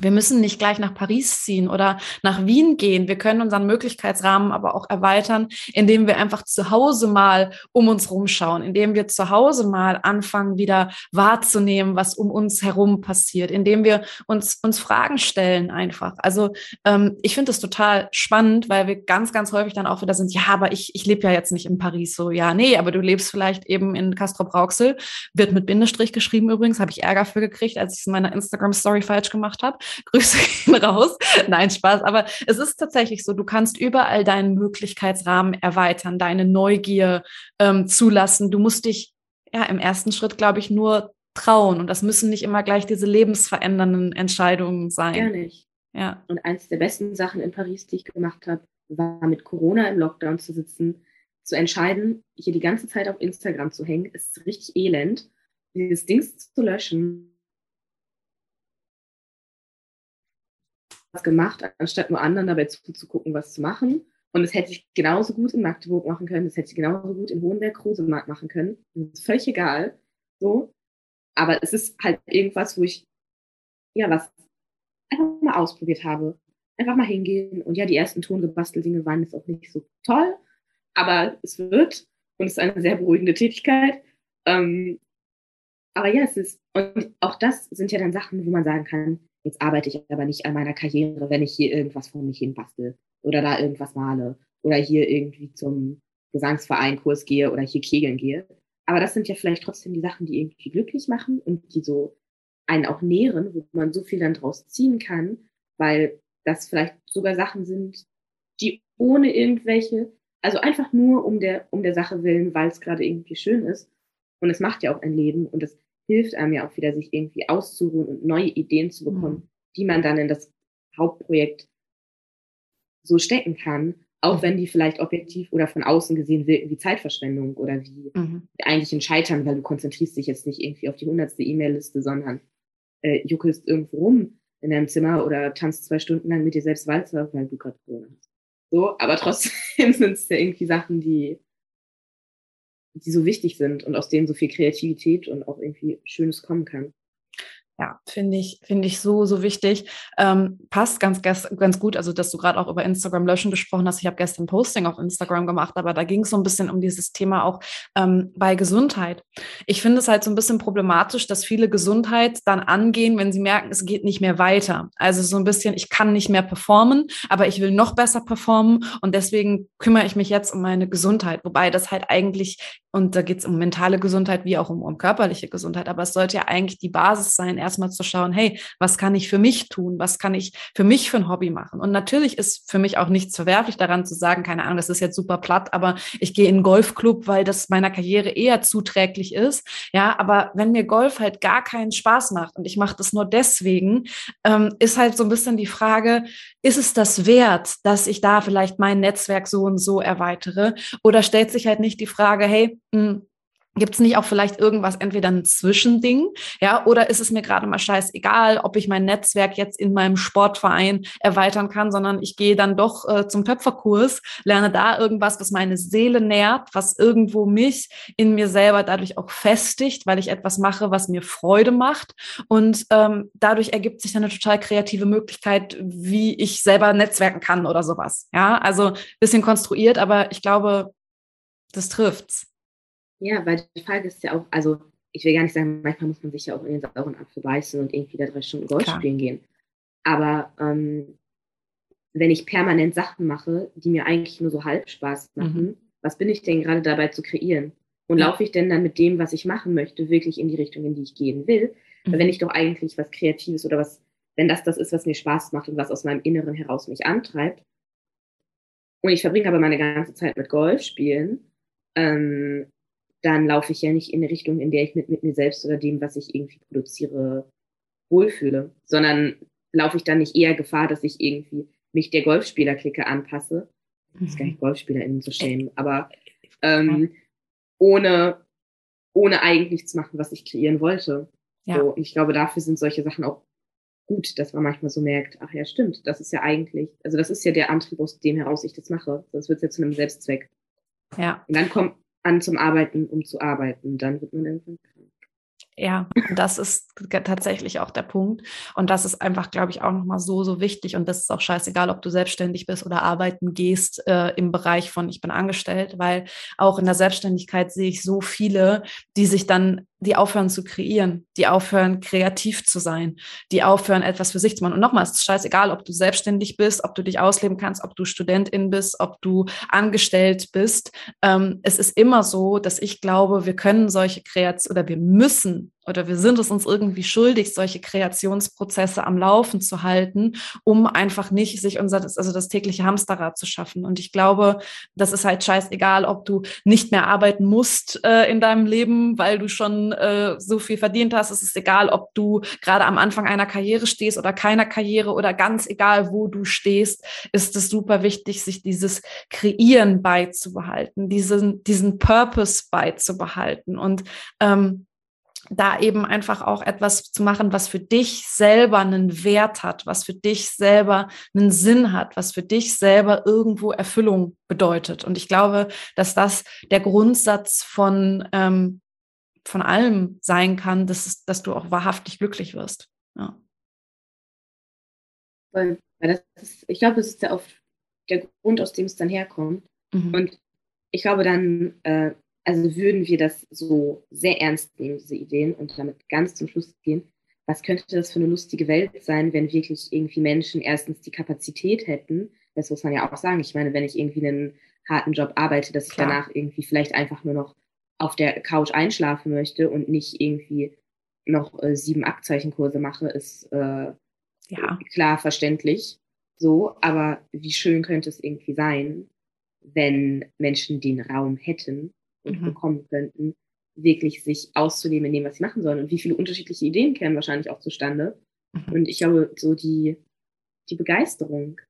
wir müssen nicht gleich nach Paris ziehen oder nach Wien gehen. Wir können unseren Möglichkeitsrahmen aber auch erweitern, indem wir einfach zu Hause mal um uns rumschauen, indem wir zu Hause mal anfangen, wieder wahrzunehmen, was um uns herum passiert, indem wir uns, uns Fragen stellen einfach. Also ähm, ich finde das total spannend, weil wir ganz, ganz häufig dann auch wieder sind, ja, aber ich, ich lebe ja jetzt nicht in Paris. So, ja, nee, aber du lebst vielleicht eben in Castro-Brauxel, wird mit Bindestrich geschrieben übrigens, habe ich Ärger für gekriegt, als ich es in meiner Instagram-Story falsch gemacht habe. Grüße gehen raus. Nein, Spaß. Aber es ist tatsächlich so, du kannst überall deinen Möglichkeitsrahmen erweitern, deine Neugier ähm, zulassen. Du musst dich ja im ersten Schritt, glaube ich, nur trauen. Und das müssen nicht immer gleich diese lebensverändernden Entscheidungen sein. Gar nicht. Ja. Und eins der besten Sachen in Paris, die ich gemacht habe, war mit Corona im Lockdown zu sitzen, zu entscheiden, hier die ganze Zeit auf Instagram zu hängen, ist richtig elend, dieses Ding zu löschen gemacht, anstatt nur anderen dabei zuzugucken, was zu machen. Und das hätte ich genauso gut in Magdeburg machen können, das hätte ich genauso gut in Hohenberg-Rosemark machen können. Das ist völlig egal. So. Aber es ist halt irgendwas, wo ich, ja, was einfach mal ausprobiert habe. Einfach mal hingehen. Und ja, die ersten Tongebasteldinge waren jetzt auch nicht so toll, aber es wird und es ist eine sehr beruhigende Tätigkeit. Ähm, aber ja, es ist, und auch das sind ja dann Sachen, wo man sagen kann, Jetzt arbeite ich aber nicht an meiner Karriere, wenn ich hier irgendwas von mich hin bastel oder da irgendwas male oder hier irgendwie zum Gesangsverein Kurs gehe oder hier kegeln gehe. Aber das sind ja vielleicht trotzdem die Sachen, die irgendwie glücklich machen und die so einen auch nähren, wo man so viel dann draus ziehen kann, weil das vielleicht sogar Sachen sind, die ohne irgendwelche Also einfach nur um der, um der Sache willen, weil es gerade irgendwie schön ist. Und es macht ja auch ein Leben und es hilft einem ja auch wieder, sich irgendwie auszuruhen und neue Ideen zu bekommen, mhm. die man dann in das Hauptprojekt so stecken kann, auch mhm. wenn die vielleicht objektiv oder von außen gesehen wirken wie Zeitverschwendung oder wie mhm. eigentlich ein Scheitern, weil du konzentrierst dich jetzt nicht irgendwie auf die hundertste E-Mail-Liste, sondern äh, juckelst irgendwo rum in deinem Zimmer oder tanzt zwei Stunden lang mit dir selbst Walzer, weil du gerade Corona hast. So, aber trotzdem sind es ja irgendwie Sachen, die, die so wichtig sind und aus denen so viel Kreativität und auch irgendwie Schönes kommen kann. Ja, finde ich, finde ich so, so wichtig. Ähm, passt ganz, ganz, gut, also dass du gerade auch über Instagram löschen gesprochen hast. Ich habe gestern Posting auf Instagram gemacht, aber da ging es so ein bisschen um dieses Thema auch ähm, bei Gesundheit. Ich finde es halt so ein bisschen problematisch, dass viele Gesundheit dann angehen, wenn sie merken, es geht nicht mehr weiter. Also so ein bisschen, ich kann nicht mehr performen, aber ich will noch besser performen und deswegen kümmere ich mich jetzt um meine Gesundheit. Wobei das halt eigentlich und da geht es um mentale Gesundheit wie auch um, um körperliche Gesundheit. Aber es sollte ja eigentlich die Basis sein, erstmal zu schauen, hey, was kann ich für mich tun? Was kann ich für mich für ein Hobby machen? Und natürlich ist für mich auch nichts verwerflich daran zu sagen, keine Ahnung, das ist jetzt super platt, aber ich gehe in einen Golfclub, weil das meiner Karriere eher zuträglich ist. Ja, aber wenn mir Golf halt gar keinen Spaß macht und ich mache das nur deswegen, ähm, ist halt so ein bisschen die Frage, ist es das wert, dass ich da vielleicht mein Netzwerk so und so erweitere? Oder stellt sich halt nicht die Frage, hey, mh, hm, Gibt es nicht auch vielleicht irgendwas, entweder ein Zwischending, ja, oder ist es mir gerade mal scheißegal, ob ich mein Netzwerk jetzt in meinem Sportverein erweitern kann, sondern ich gehe dann doch äh, zum Töpferkurs, lerne da irgendwas, was meine Seele nährt, was irgendwo mich in mir selber dadurch auch festigt, weil ich etwas mache, was mir Freude macht. Und ähm, dadurch ergibt sich dann eine total kreative Möglichkeit, wie ich selber netzwerken kann oder sowas. Ja, also bisschen konstruiert, aber ich glaube, das trifft's. Ja, weil die Frage ist ja auch, also ich will gar nicht sagen, manchmal muss man sich ja auch in den sauren Apfel beißen und irgendwie da drei Stunden Golf Klar. spielen gehen. Aber ähm, wenn ich permanent Sachen mache, die mir eigentlich nur so halb Spaß machen, mhm. was bin ich denn gerade dabei zu kreieren? Und ja. laufe ich denn dann mit dem, was ich machen möchte, wirklich in die Richtung, in die ich gehen will? Mhm. Weil wenn ich doch eigentlich was Kreatives oder was, wenn das das ist, was mir Spaß macht und was aus meinem Inneren heraus mich antreibt, und ich verbringe aber meine ganze Zeit mit Golf spielen, ähm, dann laufe ich ja nicht in eine Richtung, in der ich mit, mit mir selbst oder dem, was ich irgendwie produziere, wohlfühle, sondern laufe ich dann nicht eher Gefahr, dass ich irgendwie mich der Golfspielerklicke anpasse. Das ist gar nicht mhm. GolfspielerInnen zu schämen, aber ähm, ohne, ohne eigentlich zu machen, was ich kreieren wollte. Ja. So, und ich glaube, dafür sind solche Sachen auch gut, dass man manchmal so merkt, ach ja, stimmt, das ist ja eigentlich, also das ist ja der Antrieb, aus dem heraus ich das mache. Das wird ja zu einem Selbstzweck. Ja. Und dann kommt, an zum Arbeiten, um zu arbeiten. Dann wird man irgendwann krank. Ja, das ist tatsächlich auch der Punkt. Und das ist einfach, glaube ich, auch nochmal so, so wichtig. Und das ist auch scheißegal, ob du selbstständig bist oder arbeiten gehst äh, im Bereich von ich bin angestellt, weil auch in der Selbstständigkeit sehe ich so viele, die sich dann die aufhören zu kreieren, die aufhören kreativ zu sein, die aufhören etwas für sich zu machen. Und nochmal, es ist scheißegal, ob du selbstständig bist, ob du dich ausleben kannst, ob du Studentin bist, ob du angestellt bist. Ähm, es ist immer so, dass ich glaube, wir können solche Kreationen oder wir müssen oder wir sind es uns irgendwie schuldig, solche Kreationsprozesse am Laufen zu halten, um einfach nicht sich unser, also das tägliche Hamsterrad zu schaffen. Und ich glaube, das ist halt scheißegal, ob du nicht mehr arbeiten musst äh, in deinem Leben, weil du schon äh, so viel verdient hast. Es ist egal, ob du gerade am Anfang einer Karriere stehst oder keiner Karriere oder ganz egal, wo du stehst, ist es super wichtig, sich dieses Kreieren beizubehalten, diesen, diesen Purpose beizubehalten. Und ähm, da eben einfach auch etwas zu machen, was für dich selber einen Wert hat, was für dich selber einen Sinn hat, was für dich selber irgendwo Erfüllung bedeutet. Und ich glaube, dass das der Grundsatz von, ähm, von allem sein kann, dass, dass du auch wahrhaftig glücklich wirst. Ja. Weil, das ist, ich glaube, das ist ja oft der Grund, aus dem es dann herkommt. Mhm. Und ich glaube, dann äh, also würden wir das so sehr ernst nehmen, diese Ideen, und damit ganz zum Schluss gehen, was könnte das für eine lustige Welt sein, wenn wirklich irgendwie Menschen erstens die Kapazität hätten, das muss man ja auch sagen, ich meine, wenn ich irgendwie einen harten Job arbeite, dass ich Klar. danach irgendwie vielleicht einfach nur noch auf der Couch einschlafen möchte und nicht irgendwie noch äh, sieben Abzeichenkurse mache, ist äh, ja. klar verständlich. So, aber wie schön könnte es irgendwie sein, wenn Menschen den Raum hätten und mhm. bekommen könnten, wirklich sich auszuleben in dem, was sie machen sollen. Und wie viele unterschiedliche Ideen kämen wahrscheinlich auch zustande. Mhm. Und ich glaube, so die, die Begeisterung.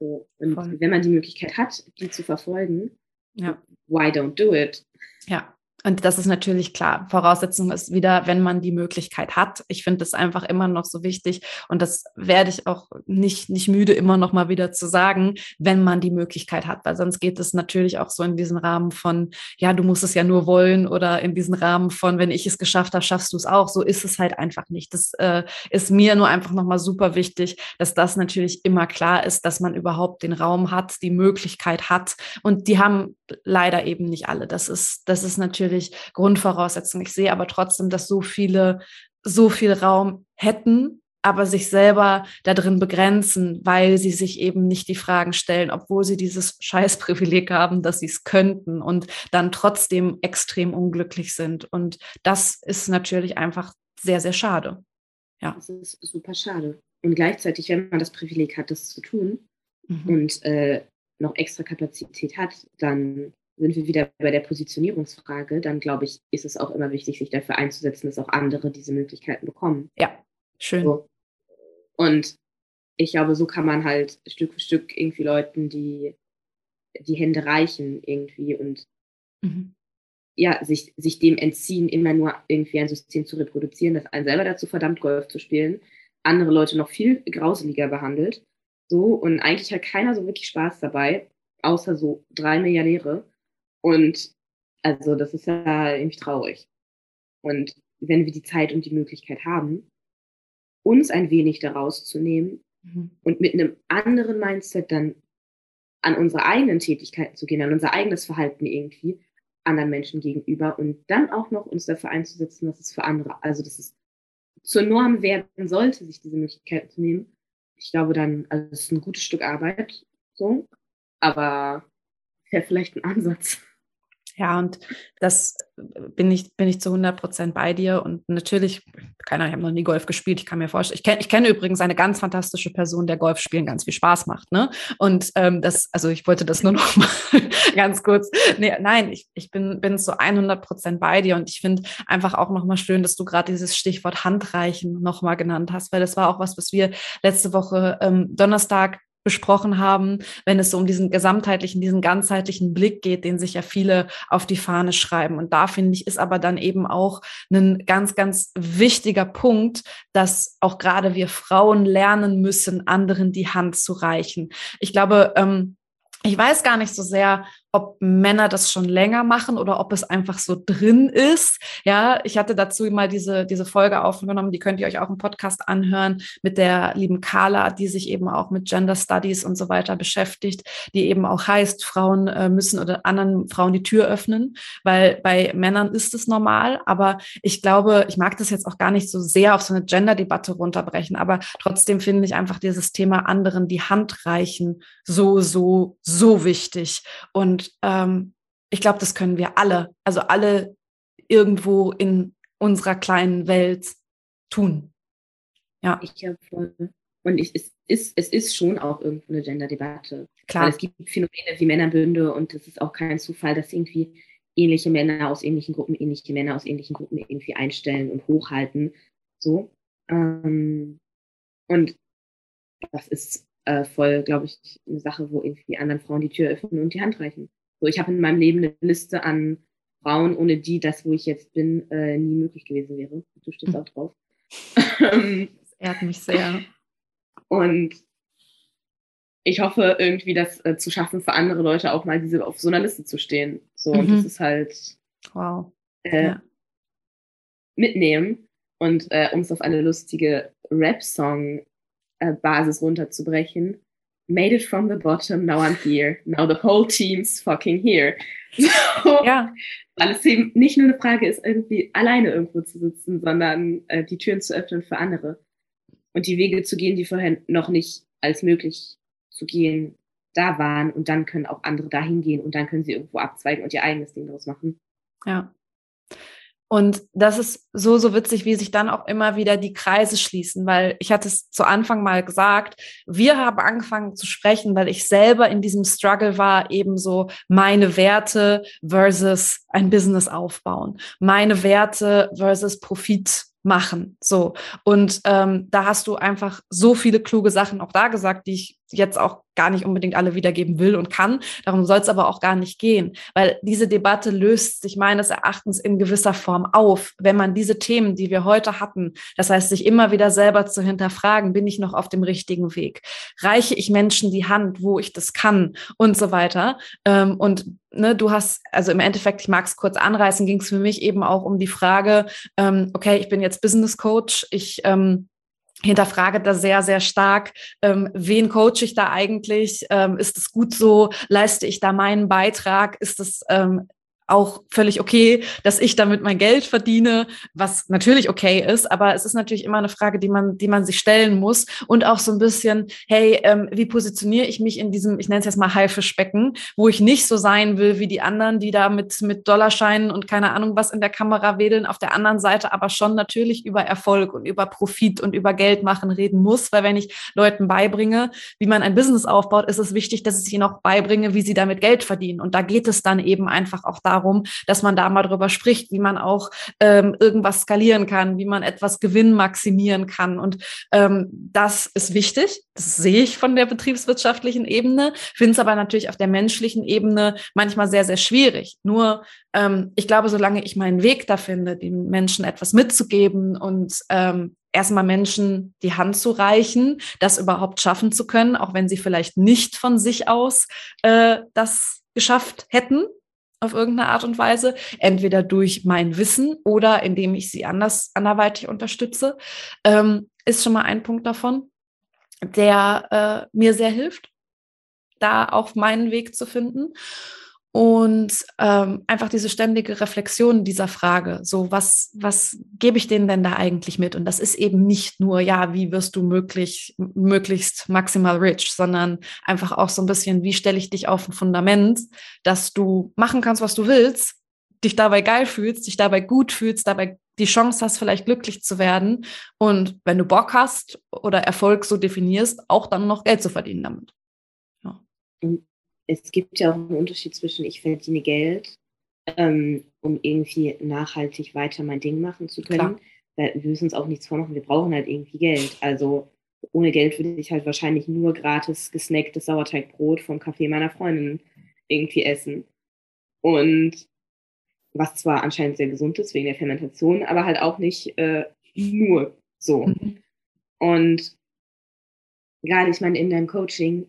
So. Und Voll. wenn man die Möglichkeit hat, die zu verfolgen, ja. why don't do it? Ja, und das ist natürlich klar. Voraussetzung ist wieder, wenn man die Möglichkeit hat. Ich finde das einfach immer noch so wichtig und das werde ich auch nicht, nicht müde, immer noch mal wieder zu sagen, wenn man die Möglichkeit hat, weil sonst geht es natürlich auch so in diesen Rahmen von, ja, du musst es ja nur wollen oder in diesen Rahmen von, wenn ich es geschafft habe, schaffst du es auch. So ist es halt einfach nicht. Das äh, ist mir nur einfach noch mal super wichtig, dass das natürlich immer klar ist, dass man überhaupt den Raum hat, die Möglichkeit hat und die haben leider eben nicht alle. Das ist, das ist natürlich Grundvoraussetzung. Ich sehe aber trotzdem, dass so viele so viel Raum hätten, aber sich selber darin begrenzen, weil sie sich eben nicht die Fragen stellen, obwohl sie dieses Scheißprivileg haben, dass sie es könnten und dann trotzdem extrem unglücklich sind. Und das ist natürlich einfach sehr, sehr schade. Ja. Das ist super schade. Und gleichzeitig, wenn man das Privileg hat, das zu tun mhm. und äh, noch extra Kapazität hat, dann sind wir wieder bei der Positionierungsfrage, dann glaube ich, ist es auch immer wichtig, sich dafür einzusetzen, dass auch andere diese Möglichkeiten bekommen. Ja, schön. So. Und ich glaube, so kann man halt Stück für Stück irgendwie Leuten die, die Hände reichen irgendwie und mhm. ja, sich, sich dem entziehen, immer nur irgendwie ein System zu reproduzieren, das einen selber dazu verdammt, Golf zu spielen, andere Leute noch viel grauseliger behandelt. So, und eigentlich hat keiner so wirklich Spaß dabei, außer so drei Milliardäre. Und also das ist ja irgendwie traurig. Und wenn wir die Zeit und die Möglichkeit haben, uns ein wenig daraus zu nehmen mhm. und mit einem anderen Mindset dann an unsere eigenen Tätigkeiten zu gehen, an unser eigenes Verhalten irgendwie anderen Menschen gegenüber und dann auch noch uns dafür einzusetzen, dass es für andere, also dass es zur Norm werden sollte, sich diese Möglichkeiten zu nehmen. Ich glaube dann, also es ist ein gutes Stück Arbeit, so, aber wäre vielleicht ein Ansatz. Ja, und das bin ich, bin ich zu 100 Prozent bei dir. Und natürlich, keine Ahnung, ich habe noch nie Golf gespielt. Ich kann mir vorstellen, ich, kenn, ich kenne übrigens eine ganz fantastische Person, der Golf spielen ganz viel Spaß macht. Ne? Und ähm, das, also ich wollte das nur noch mal ganz kurz. Nee, nein, ich, ich bin, bin zu 100 Prozent bei dir. Und ich finde einfach auch noch mal schön, dass du gerade dieses Stichwort Handreichen noch mal genannt hast, weil das war auch was, was wir letzte Woche ähm, Donnerstag besprochen haben, wenn es so um diesen gesamtheitlichen, diesen ganzheitlichen Blick geht, den sich ja viele auf die Fahne schreiben. Und da finde ich, ist aber dann eben auch ein ganz, ganz wichtiger Punkt, dass auch gerade wir Frauen lernen müssen, anderen die Hand zu reichen. Ich glaube, ähm, ich weiß gar nicht so sehr, ob Männer das schon länger machen oder ob es einfach so drin ist. Ja, ich hatte dazu mal diese, diese Folge aufgenommen, die könnt ihr euch auch im Podcast anhören mit der lieben Carla, die sich eben auch mit Gender Studies und so weiter beschäftigt, die eben auch heißt, Frauen äh, müssen oder anderen Frauen die Tür öffnen, weil bei Männern ist es normal, aber ich glaube, ich mag das jetzt auch gar nicht so sehr auf so eine Gender-Debatte runterbrechen, aber trotzdem finde ich einfach dieses Thema anderen die Hand reichen so, so, so wichtig und ähm, ich glaube, das können wir alle, also alle irgendwo in unserer kleinen Welt tun. Ja. Ich habe voll. Und ich, es, ist, es ist schon auch irgendwo eine Gender-Debatte. Klar. Weil es gibt Phänomene wie Männerbünde und es ist auch kein Zufall, dass irgendwie ähnliche Männer aus ähnlichen Gruppen ähnliche Männer aus ähnlichen Gruppen irgendwie einstellen und hochhalten. So. Ähm, und das ist äh, voll, glaube ich, eine Sache, wo irgendwie anderen Frauen die Tür öffnen und die Hand reichen. So, ich habe in meinem Leben eine Liste an Frauen, ohne die das, wo ich jetzt bin, äh, nie möglich gewesen wäre. Du stehst mhm. auch drauf. das ehrt mich sehr. Und ich hoffe irgendwie, das äh, zu schaffen, für andere Leute auch mal diese auf so einer Liste zu stehen. So, mhm. und das ist halt wow. Äh, ja. mitnehmen und äh, um es auf eine lustige Rap-Song-Basis runterzubrechen made it from the bottom, now I'm here. Now the whole team's fucking here. So, ja. Weil es eben nicht nur eine Frage ist, irgendwie alleine irgendwo zu sitzen, sondern äh, die Türen zu öffnen für andere. Und die Wege zu gehen, die vorher noch nicht als möglich zu gehen da waren. Und dann können auch andere dahin gehen und dann können sie irgendwo abzweigen und ihr eigenes Ding daraus machen. Ja. Und das ist so, so witzig, wie sich dann auch immer wieder die Kreise schließen, weil ich hatte es zu Anfang mal gesagt, wir haben angefangen zu sprechen, weil ich selber in diesem Struggle war, eben so meine Werte versus ein Business aufbauen, meine Werte versus Profit machen. So. Und ähm, da hast du einfach so viele kluge Sachen auch da gesagt, die ich jetzt auch gar nicht unbedingt alle wiedergeben will und kann. Darum soll es aber auch gar nicht gehen, weil diese Debatte löst sich meines Erachtens in gewisser Form auf, wenn man diese Themen, die wir heute hatten, das heißt, sich immer wieder selber zu hinterfragen, bin ich noch auf dem richtigen Weg? Reiche ich Menschen die Hand, wo ich das kann und so weiter? Ähm, und ne, du hast, also im Endeffekt, ich mag es kurz anreißen, ging es für mich eben auch um die Frage, ähm, okay, ich bin jetzt Business Coach, ich ähm, hinterfrage da sehr, sehr stark, ähm, wen coache ich da eigentlich? Ähm, ist es gut so? Leiste ich da meinen Beitrag? Ist es ähm, auch völlig okay, dass ich damit mein Geld verdiene, was natürlich okay ist, aber es ist natürlich immer eine Frage, die man, die man sich stellen muss und auch so ein bisschen, hey, ähm, wie positioniere ich mich in diesem, ich nenne es jetzt mal Haifischbecken, wo ich nicht so sein will wie die anderen, die da mit, mit Dollarscheinen und keine Ahnung was in der Kamera wedeln, auf der anderen Seite aber schon natürlich über Erfolg und über Profit und über Geld machen reden muss, weil wenn ich Leuten beibringe, wie man ein Business aufbaut, ist es wichtig, dass ich ihnen auch beibringe, wie sie damit Geld verdienen und da geht es dann eben einfach auch darum, darum, dass man da mal drüber spricht, wie man auch ähm, irgendwas skalieren kann, wie man etwas Gewinn maximieren kann. Und ähm, das ist wichtig. Das sehe ich von der betriebswirtschaftlichen Ebene, finde es aber natürlich auf der menschlichen Ebene manchmal sehr, sehr schwierig. Nur ähm, ich glaube, solange ich meinen Weg da finde, den Menschen etwas mitzugeben und ähm, erstmal Menschen die Hand zu reichen, das überhaupt schaffen zu können, auch wenn sie vielleicht nicht von sich aus äh, das geschafft hätten, auf irgendeine Art und Weise, entweder durch mein Wissen oder indem ich sie anders anderweitig unterstütze, ähm, ist schon mal ein Punkt davon, der äh, mir sehr hilft, da auch meinen Weg zu finden und ähm, einfach diese ständige Reflexion dieser Frage, so was, was gebe ich denen denn da eigentlich mit? Und das ist eben nicht nur, ja, wie wirst du möglich, möglichst maximal rich, sondern einfach auch so ein bisschen, wie stelle ich dich auf ein Fundament, dass du machen kannst, was du willst, dich dabei geil fühlst, dich dabei gut fühlst, dabei die Chance hast, vielleicht glücklich zu werden und wenn du Bock hast oder Erfolg so definierst, auch dann noch Geld zu verdienen damit. Ja es gibt ja auch einen Unterschied zwischen ich verdiene Geld, ähm, um irgendwie nachhaltig weiter mein Ding machen zu können. Klar. Weil wir müssen uns auch nichts vormachen, wir brauchen halt irgendwie Geld. Also ohne Geld würde ich halt wahrscheinlich nur gratis gesnacktes Sauerteigbrot vom Café meiner Freundin irgendwie essen. Und was zwar anscheinend sehr gesund ist wegen der Fermentation, aber halt auch nicht äh, nur so. Mhm. Und gerade, ich meine, in deinem Coaching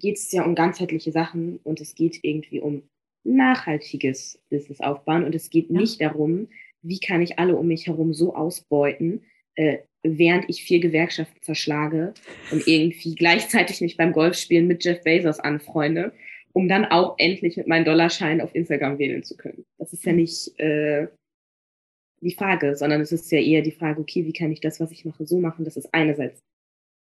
geht es ja um ganzheitliche Sachen und es geht irgendwie um nachhaltiges Business aufbauen und es geht ja. nicht darum, wie kann ich alle um mich herum so ausbeuten, äh, während ich vier Gewerkschaften zerschlage und irgendwie gleichzeitig mich beim Golfspielen mit Jeff Bezos anfreunde, um dann auch endlich mit meinen Dollarscheinen auf Instagram wählen zu können. Das ist ja nicht äh, die Frage, sondern es ist ja eher die Frage, okay, wie kann ich das, was ich mache, so machen, dass es einerseits,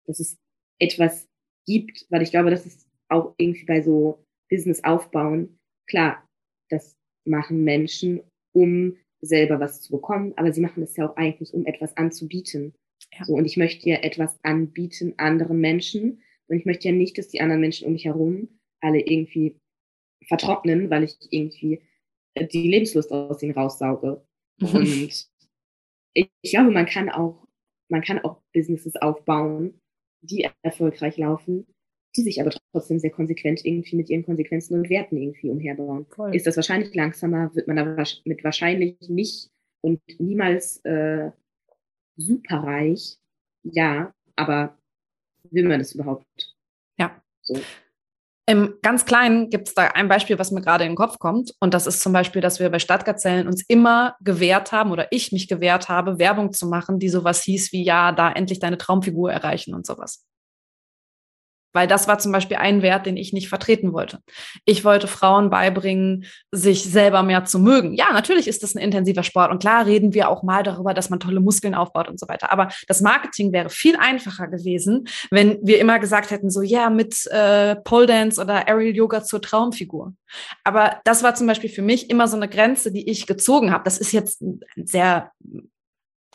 dass es etwas gibt, weil ich glaube, das ist auch irgendwie bei so Business aufbauen, klar, das machen Menschen, um selber was zu bekommen, aber sie machen das ja auch eigentlich, um etwas anzubieten. Ja. So, und ich möchte ja etwas anbieten anderen Menschen. Und ich möchte ja nicht, dass die anderen Menschen um mich herum alle irgendwie vertrocknen, weil ich irgendwie äh, die Lebenslust aus ihnen raussauge. Und ich, ich glaube, man kann auch, man kann auch Businesses aufbauen, die erfolgreich laufen, die sich aber trotzdem sehr konsequent irgendwie mit ihren Konsequenzen und Werten irgendwie umherbauen. Voll. Ist das wahrscheinlich langsamer, wird man damit wahrscheinlich nicht und niemals äh, superreich. Ja, aber will man das überhaupt? Ja. So. Im ganz Kleinen gibt es da ein Beispiel, was mir gerade in den Kopf kommt. Und das ist zum Beispiel, dass wir bei Stadtgazellen uns immer gewehrt haben oder ich mich gewehrt habe, Werbung zu machen, die sowas hieß wie, ja, da endlich deine Traumfigur erreichen und sowas. Weil das war zum Beispiel ein Wert, den ich nicht vertreten wollte. Ich wollte Frauen beibringen, sich selber mehr zu mögen. Ja, natürlich ist das ein intensiver Sport. Und klar reden wir auch mal darüber, dass man tolle Muskeln aufbaut und so weiter. Aber das Marketing wäre viel einfacher gewesen, wenn wir immer gesagt hätten, so, ja, mit äh, Pole Dance oder Aerial Yoga zur Traumfigur. Aber das war zum Beispiel für mich immer so eine Grenze, die ich gezogen habe. Das ist jetzt ein sehr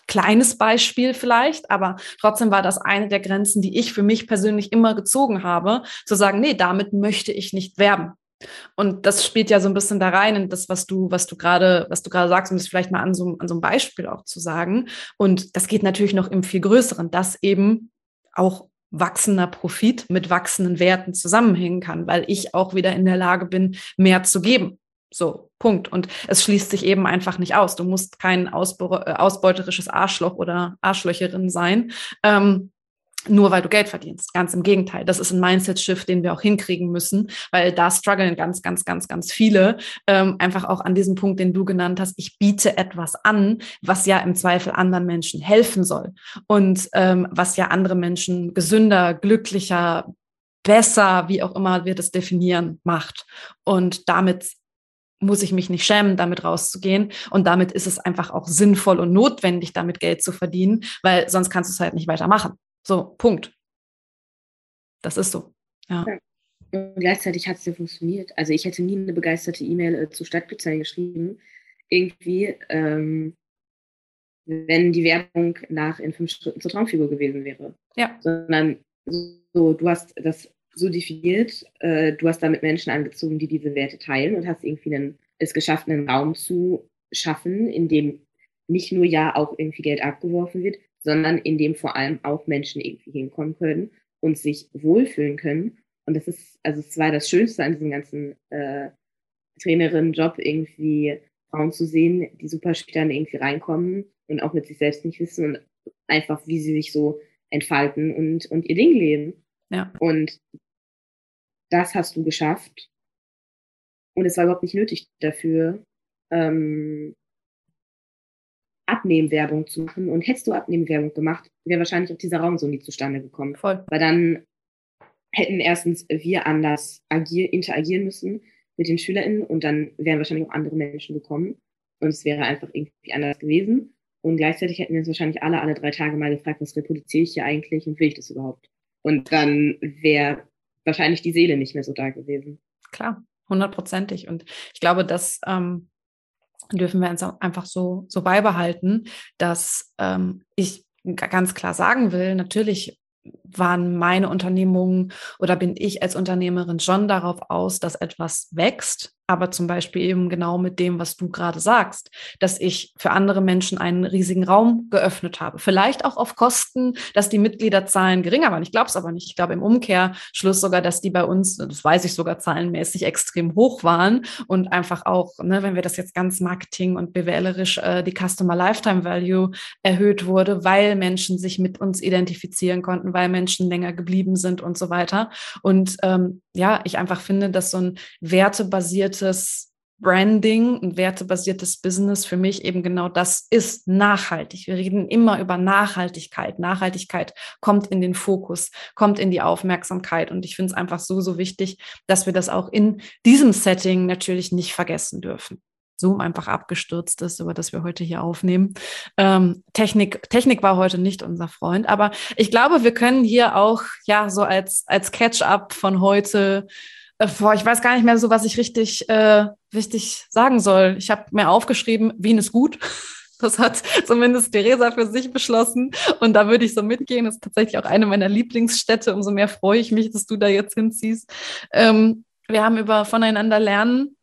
kleines Beispiel vielleicht, aber trotzdem war das eine der Grenzen, die ich für mich persönlich immer gezogen habe, zu sagen, nee, damit möchte ich nicht werben. Und das spielt ja so ein bisschen da rein in das, was du, was du gerade, was du gerade sagst, um es vielleicht mal an so, an so einem Beispiel auch zu sagen. Und das geht natürlich noch im viel größeren, dass eben auch wachsender Profit mit wachsenden Werten zusammenhängen kann, weil ich auch wieder in der Lage bin, mehr zu geben. So, Punkt. Und es schließt sich eben einfach nicht aus. Du musst kein äh, ausbeuterisches Arschloch oder Arschlöcherin sein, ähm, nur weil du Geld verdienst. Ganz im Gegenteil. Das ist ein Mindset-Shift, den wir auch hinkriegen müssen, weil da strugglen ganz, ganz, ganz, ganz viele. Ähm, einfach auch an diesem Punkt, den du genannt hast. Ich biete etwas an, was ja im Zweifel anderen Menschen helfen soll und ähm, was ja andere Menschen gesünder, glücklicher, besser, wie auch immer wir das definieren, macht. Und damit muss ich mich nicht schämen, damit rauszugehen. Und damit ist es einfach auch sinnvoll und notwendig, damit Geld zu verdienen, weil sonst kannst du es halt nicht weitermachen. So, Punkt. Das ist so. Ja. Und gleichzeitig hat es ja funktioniert. Also ich hätte nie eine begeisterte E-Mail äh, zu Stadtpolizei geschrieben. Irgendwie, ähm, wenn die Werbung nach in fünf Schritten zur Traumfigur gewesen wäre. Ja. Sondern so, du hast das so definiert, äh, du hast damit Menschen angezogen, die diese Werte teilen und hast irgendwie einen, es geschafft, einen Raum zu schaffen, in dem nicht nur ja auch irgendwie Geld abgeworfen wird, sondern in dem vor allem auch Menschen irgendwie hinkommen können und sich wohlfühlen können. Und das ist, also es war das Schönste an diesem ganzen äh, Trainerin-Job, irgendwie Frauen zu sehen, die super dann irgendwie reinkommen und auch mit sich selbst nicht wissen und einfach, wie sie sich so entfalten und, und ihr Ding leben. Ja. Und das hast du geschafft. Und es war überhaupt nicht nötig dafür, ähm, Abnehmwerbung zu machen. Und hättest du Abnehmwerbung gemacht, wäre wahrscheinlich auch dieser Raum so nie zustande gekommen. Voll. Weil dann hätten erstens wir anders agier interagieren müssen mit den SchülerInnen und dann wären wahrscheinlich auch andere Menschen gekommen und es wäre einfach irgendwie anders gewesen. Und gleichzeitig hätten wir uns wahrscheinlich alle, alle drei Tage mal gefragt, was reproduziere ich hier eigentlich und will ich das überhaupt? Und dann wäre wahrscheinlich die Seele nicht mehr so da gewesen. Klar, hundertprozentig. Und ich glaube, das ähm, dürfen wir uns einfach so, so beibehalten, dass ähm, ich ganz klar sagen will, natürlich waren meine Unternehmungen oder bin ich als Unternehmerin schon darauf aus, dass etwas wächst, aber zum Beispiel eben genau mit dem, was du gerade sagst, dass ich für andere Menschen einen riesigen Raum geöffnet habe. Vielleicht auch auf Kosten, dass die Mitgliederzahlen geringer waren. Ich glaube es aber nicht. Ich glaube im Umkehrschluss sogar, dass die bei uns, das weiß ich sogar zahlenmäßig, extrem hoch waren und einfach auch, ne, wenn wir das jetzt ganz marketing und BWLerisch, äh, die Customer Lifetime Value erhöht wurde, weil Menschen sich mit uns identifizieren konnten, weil Menschen länger geblieben sind und so weiter. Und ähm, ja, ich einfach finde, dass so ein wertebasiertes Branding, ein wertebasiertes Business für mich eben genau das ist nachhaltig. Wir reden immer über Nachhaltigkeit. Nachhaltigkeit kommt in den Fokus, kommt in die Aufmerksamkeit. Und ich finde es einfach so, so wichtig, dass wir das auch in diesem Setting natürlich nicht vergessen dürfen. Zoom einfach abgestürzt ist, über das wir heute hier aufnehmen. Ähm, Technik, Technik war heute nicht unser Freund, aber ich glaube, wir können hier auch ja so als als Catch-up von heute boah, ich weiß gar nicht mehr so, was ich richtig, äh, richtig sagen soll. Ich habe mir aufgeschrieben, Wien ist gut. Das hat zumindest Theresa für sich beschlossen. Und da würde ich so mitgehen. Das ist tatsächlich auch eine meiner Lieblingsstädte. Umso mehr freue ich mich, dass du da jetzt hinziehst. Ähm, wir haben über voneinander lernen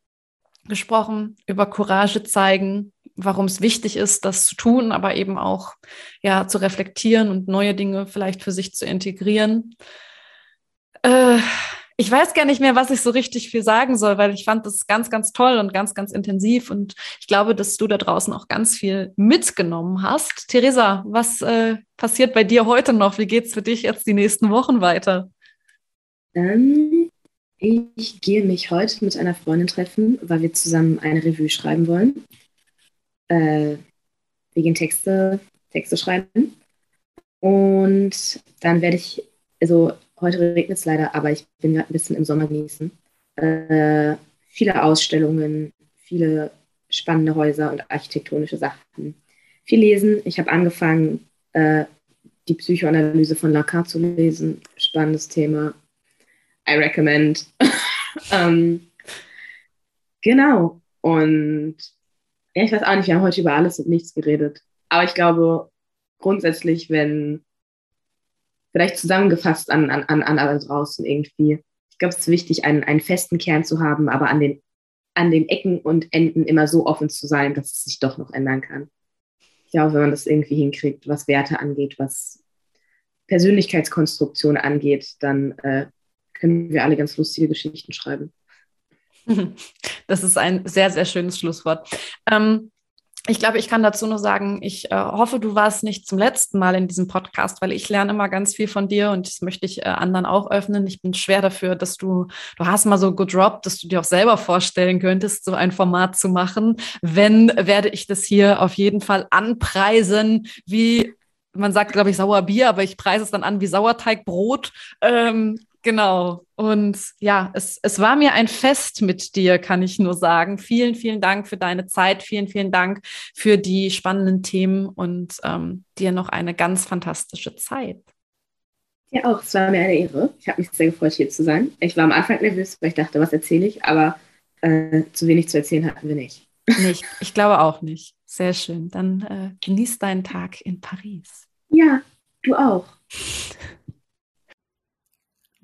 gesprochen, über Courage zeigen, warum es wichtig ist, das zu tun, aber eben auch ja zu reflektieren und neue Dinge vielleicht für sich zu integrieren. Äh, ich weiß gar nicht mehr, was ich so richtig viel sagen soll, weil ich fand das ganz, ganz toll und ganz, ganz intensiv. Und ich glaube, dass du da draußen auch ganz viel mitgenommen hast. Theresa, was äh, passiert bei dir heute noch? Wie geht's für dich jetzt die nächsten Wochen weiter? Ähm, ich gehe mich heute mit einer Freundin treffen, weil wir zusammen eine Revue schreiben wollen. Äh, wir gehen Texte, Texte schreiben. Und dann werde ich, also heute regnet es leider, aber ich bin gerade ein bisschen im Sommer genießen. Äh, viele Ausstellungen, viele spannende Häuser und architektonische Sachen. Viel lesen. Ich habe angefangen, äh, die Psychoanalyse von Lacan zu lesen. Spannendes Thema. I recommend. ähm, genau. Und ja, ich weiß auch nicht, wir haben heute über alles und nichts geredet. Aber ich glaube, grundsätzlich, wenn vielleicht zusammengefasst an, an, an alle draußen irgendwie, ich glaube, es ist wichtig, einen, einen festen Kern zu haben, aber an den, an den Ecken und Enden immer so offen zu sein, dass es sich doch noch ändern kann. Ich glaube, wenn man das irgendwie hinkriegt, was Werte angeht, was Persönlichkeitskonstruktion angeht, dann äh, können wir alle ganz lustige Geschichten schreiben. Das ist ein sehr, sehr schönes Schlusswort. Ähm, ich glaube, ich kann dazu nur sagen, ich äh, hoffe, du warst nicht zum letzten Mal in diesem Podcast, weil ich lerne immer ganz viel von dir und das möchte ich äh, anderen auch öffnen. Ich bin schwer dafür, dass du, du hast mal so gedroppt, dass du dir auch selber vorstellen könntest, so ein Format zu machen. Wenn, werde ich das hier auf jeden Fall anpreisen, wie man sagt, glaube ich, Sauerbier, aber ich preise es dann an wie Sauerteigbrot. Ähm, Genau. Und ja, es, es war mir ein Fest mit dir, kann ich nur sagen. Vielen, vielen Dank für deine Zeit. Vielen, vielen Dank für die spannenden Themen und ähm, dir noch eine ganz fantastische Zeit. Ja, auch. Es war mir eine Ehre. Ich habe mich sehr gefreut, hier zu sein. Ich war am Anfang nervös, weil ich dachte, was erzähle ich, aber äh, zu wenig zu erzählen hatten wir nicht. Nicht. Ich glaube auch nicht. Sehr schön. Dann äh, genieß deinen Tag in Paris. Ja, du auch.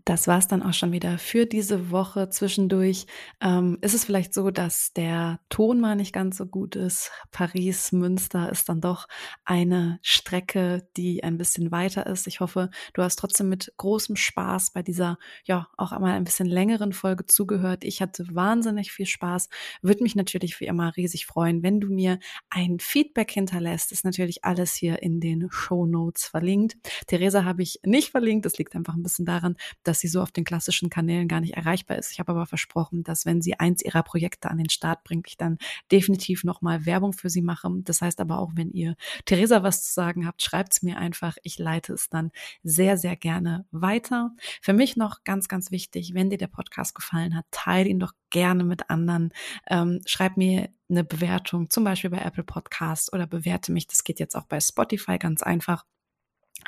Das war es dann auch schon wieder für diese Woche. Zwischendurch ähm, ist es vielleicht so, dass der Ton mal nicht ganz so gut ist. Paris, Münster ist dann doch eine Strecke, die ein bisschen weiter ist. Ich hoffe, du hast trotzdem mit großem Spaß bei dieser, ja, auch einmal ein bisschen längeren Folge zugehört. Ich hatte wahnsinnig viel Spaß. Würde mich natürlich wie immer riesig freuen, wenn du mir ein Feedback hinterlässt. Ist natürlich alles hier in den Show Notes verlinkt. Theresa habe ich nicht verlinkt. Das liegt einfach ein bisschen daran, dass sie so auf den klassischen Kanälen gar nicht erreichbar ist. Ich habe aber versprochen, dass wenn sie eins ihrer Projekte an den Start bringt, ich dann definitiv nochmal Werbung für sie mache. Das heißt aber auch, wenn ihr Theresa was zu sagen habt, schreibt es mir einfach. Ich leite es dann sehr, sehr gerne weiter. Für mich noch ganz, ganz wichtig, wenn dir der Podcast gefallen hat, teile ihn doch gerne mit anderen. Ähm, schreib mir eine Bewertung, zum Beispiel bei Apple Podcasts oder bewerte mich. Das geht jetzt auch bei Spotify ganz einfach.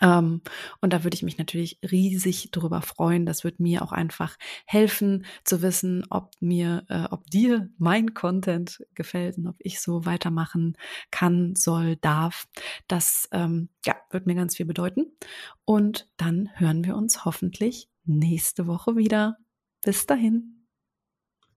Ähm, und da würde ich mich natürlich riesig darüber freuen. Das wird mir auch einfach helfen zu wissen, ob mir, äh, ob dir mein Content gefällt und ob ich so weitermachen kann, soll, darf. Das ähm, ja, wird mir ganz viel bedeuten. Und dann hören wir uns hoffentlich nächste Woche wieder. Bis dahin.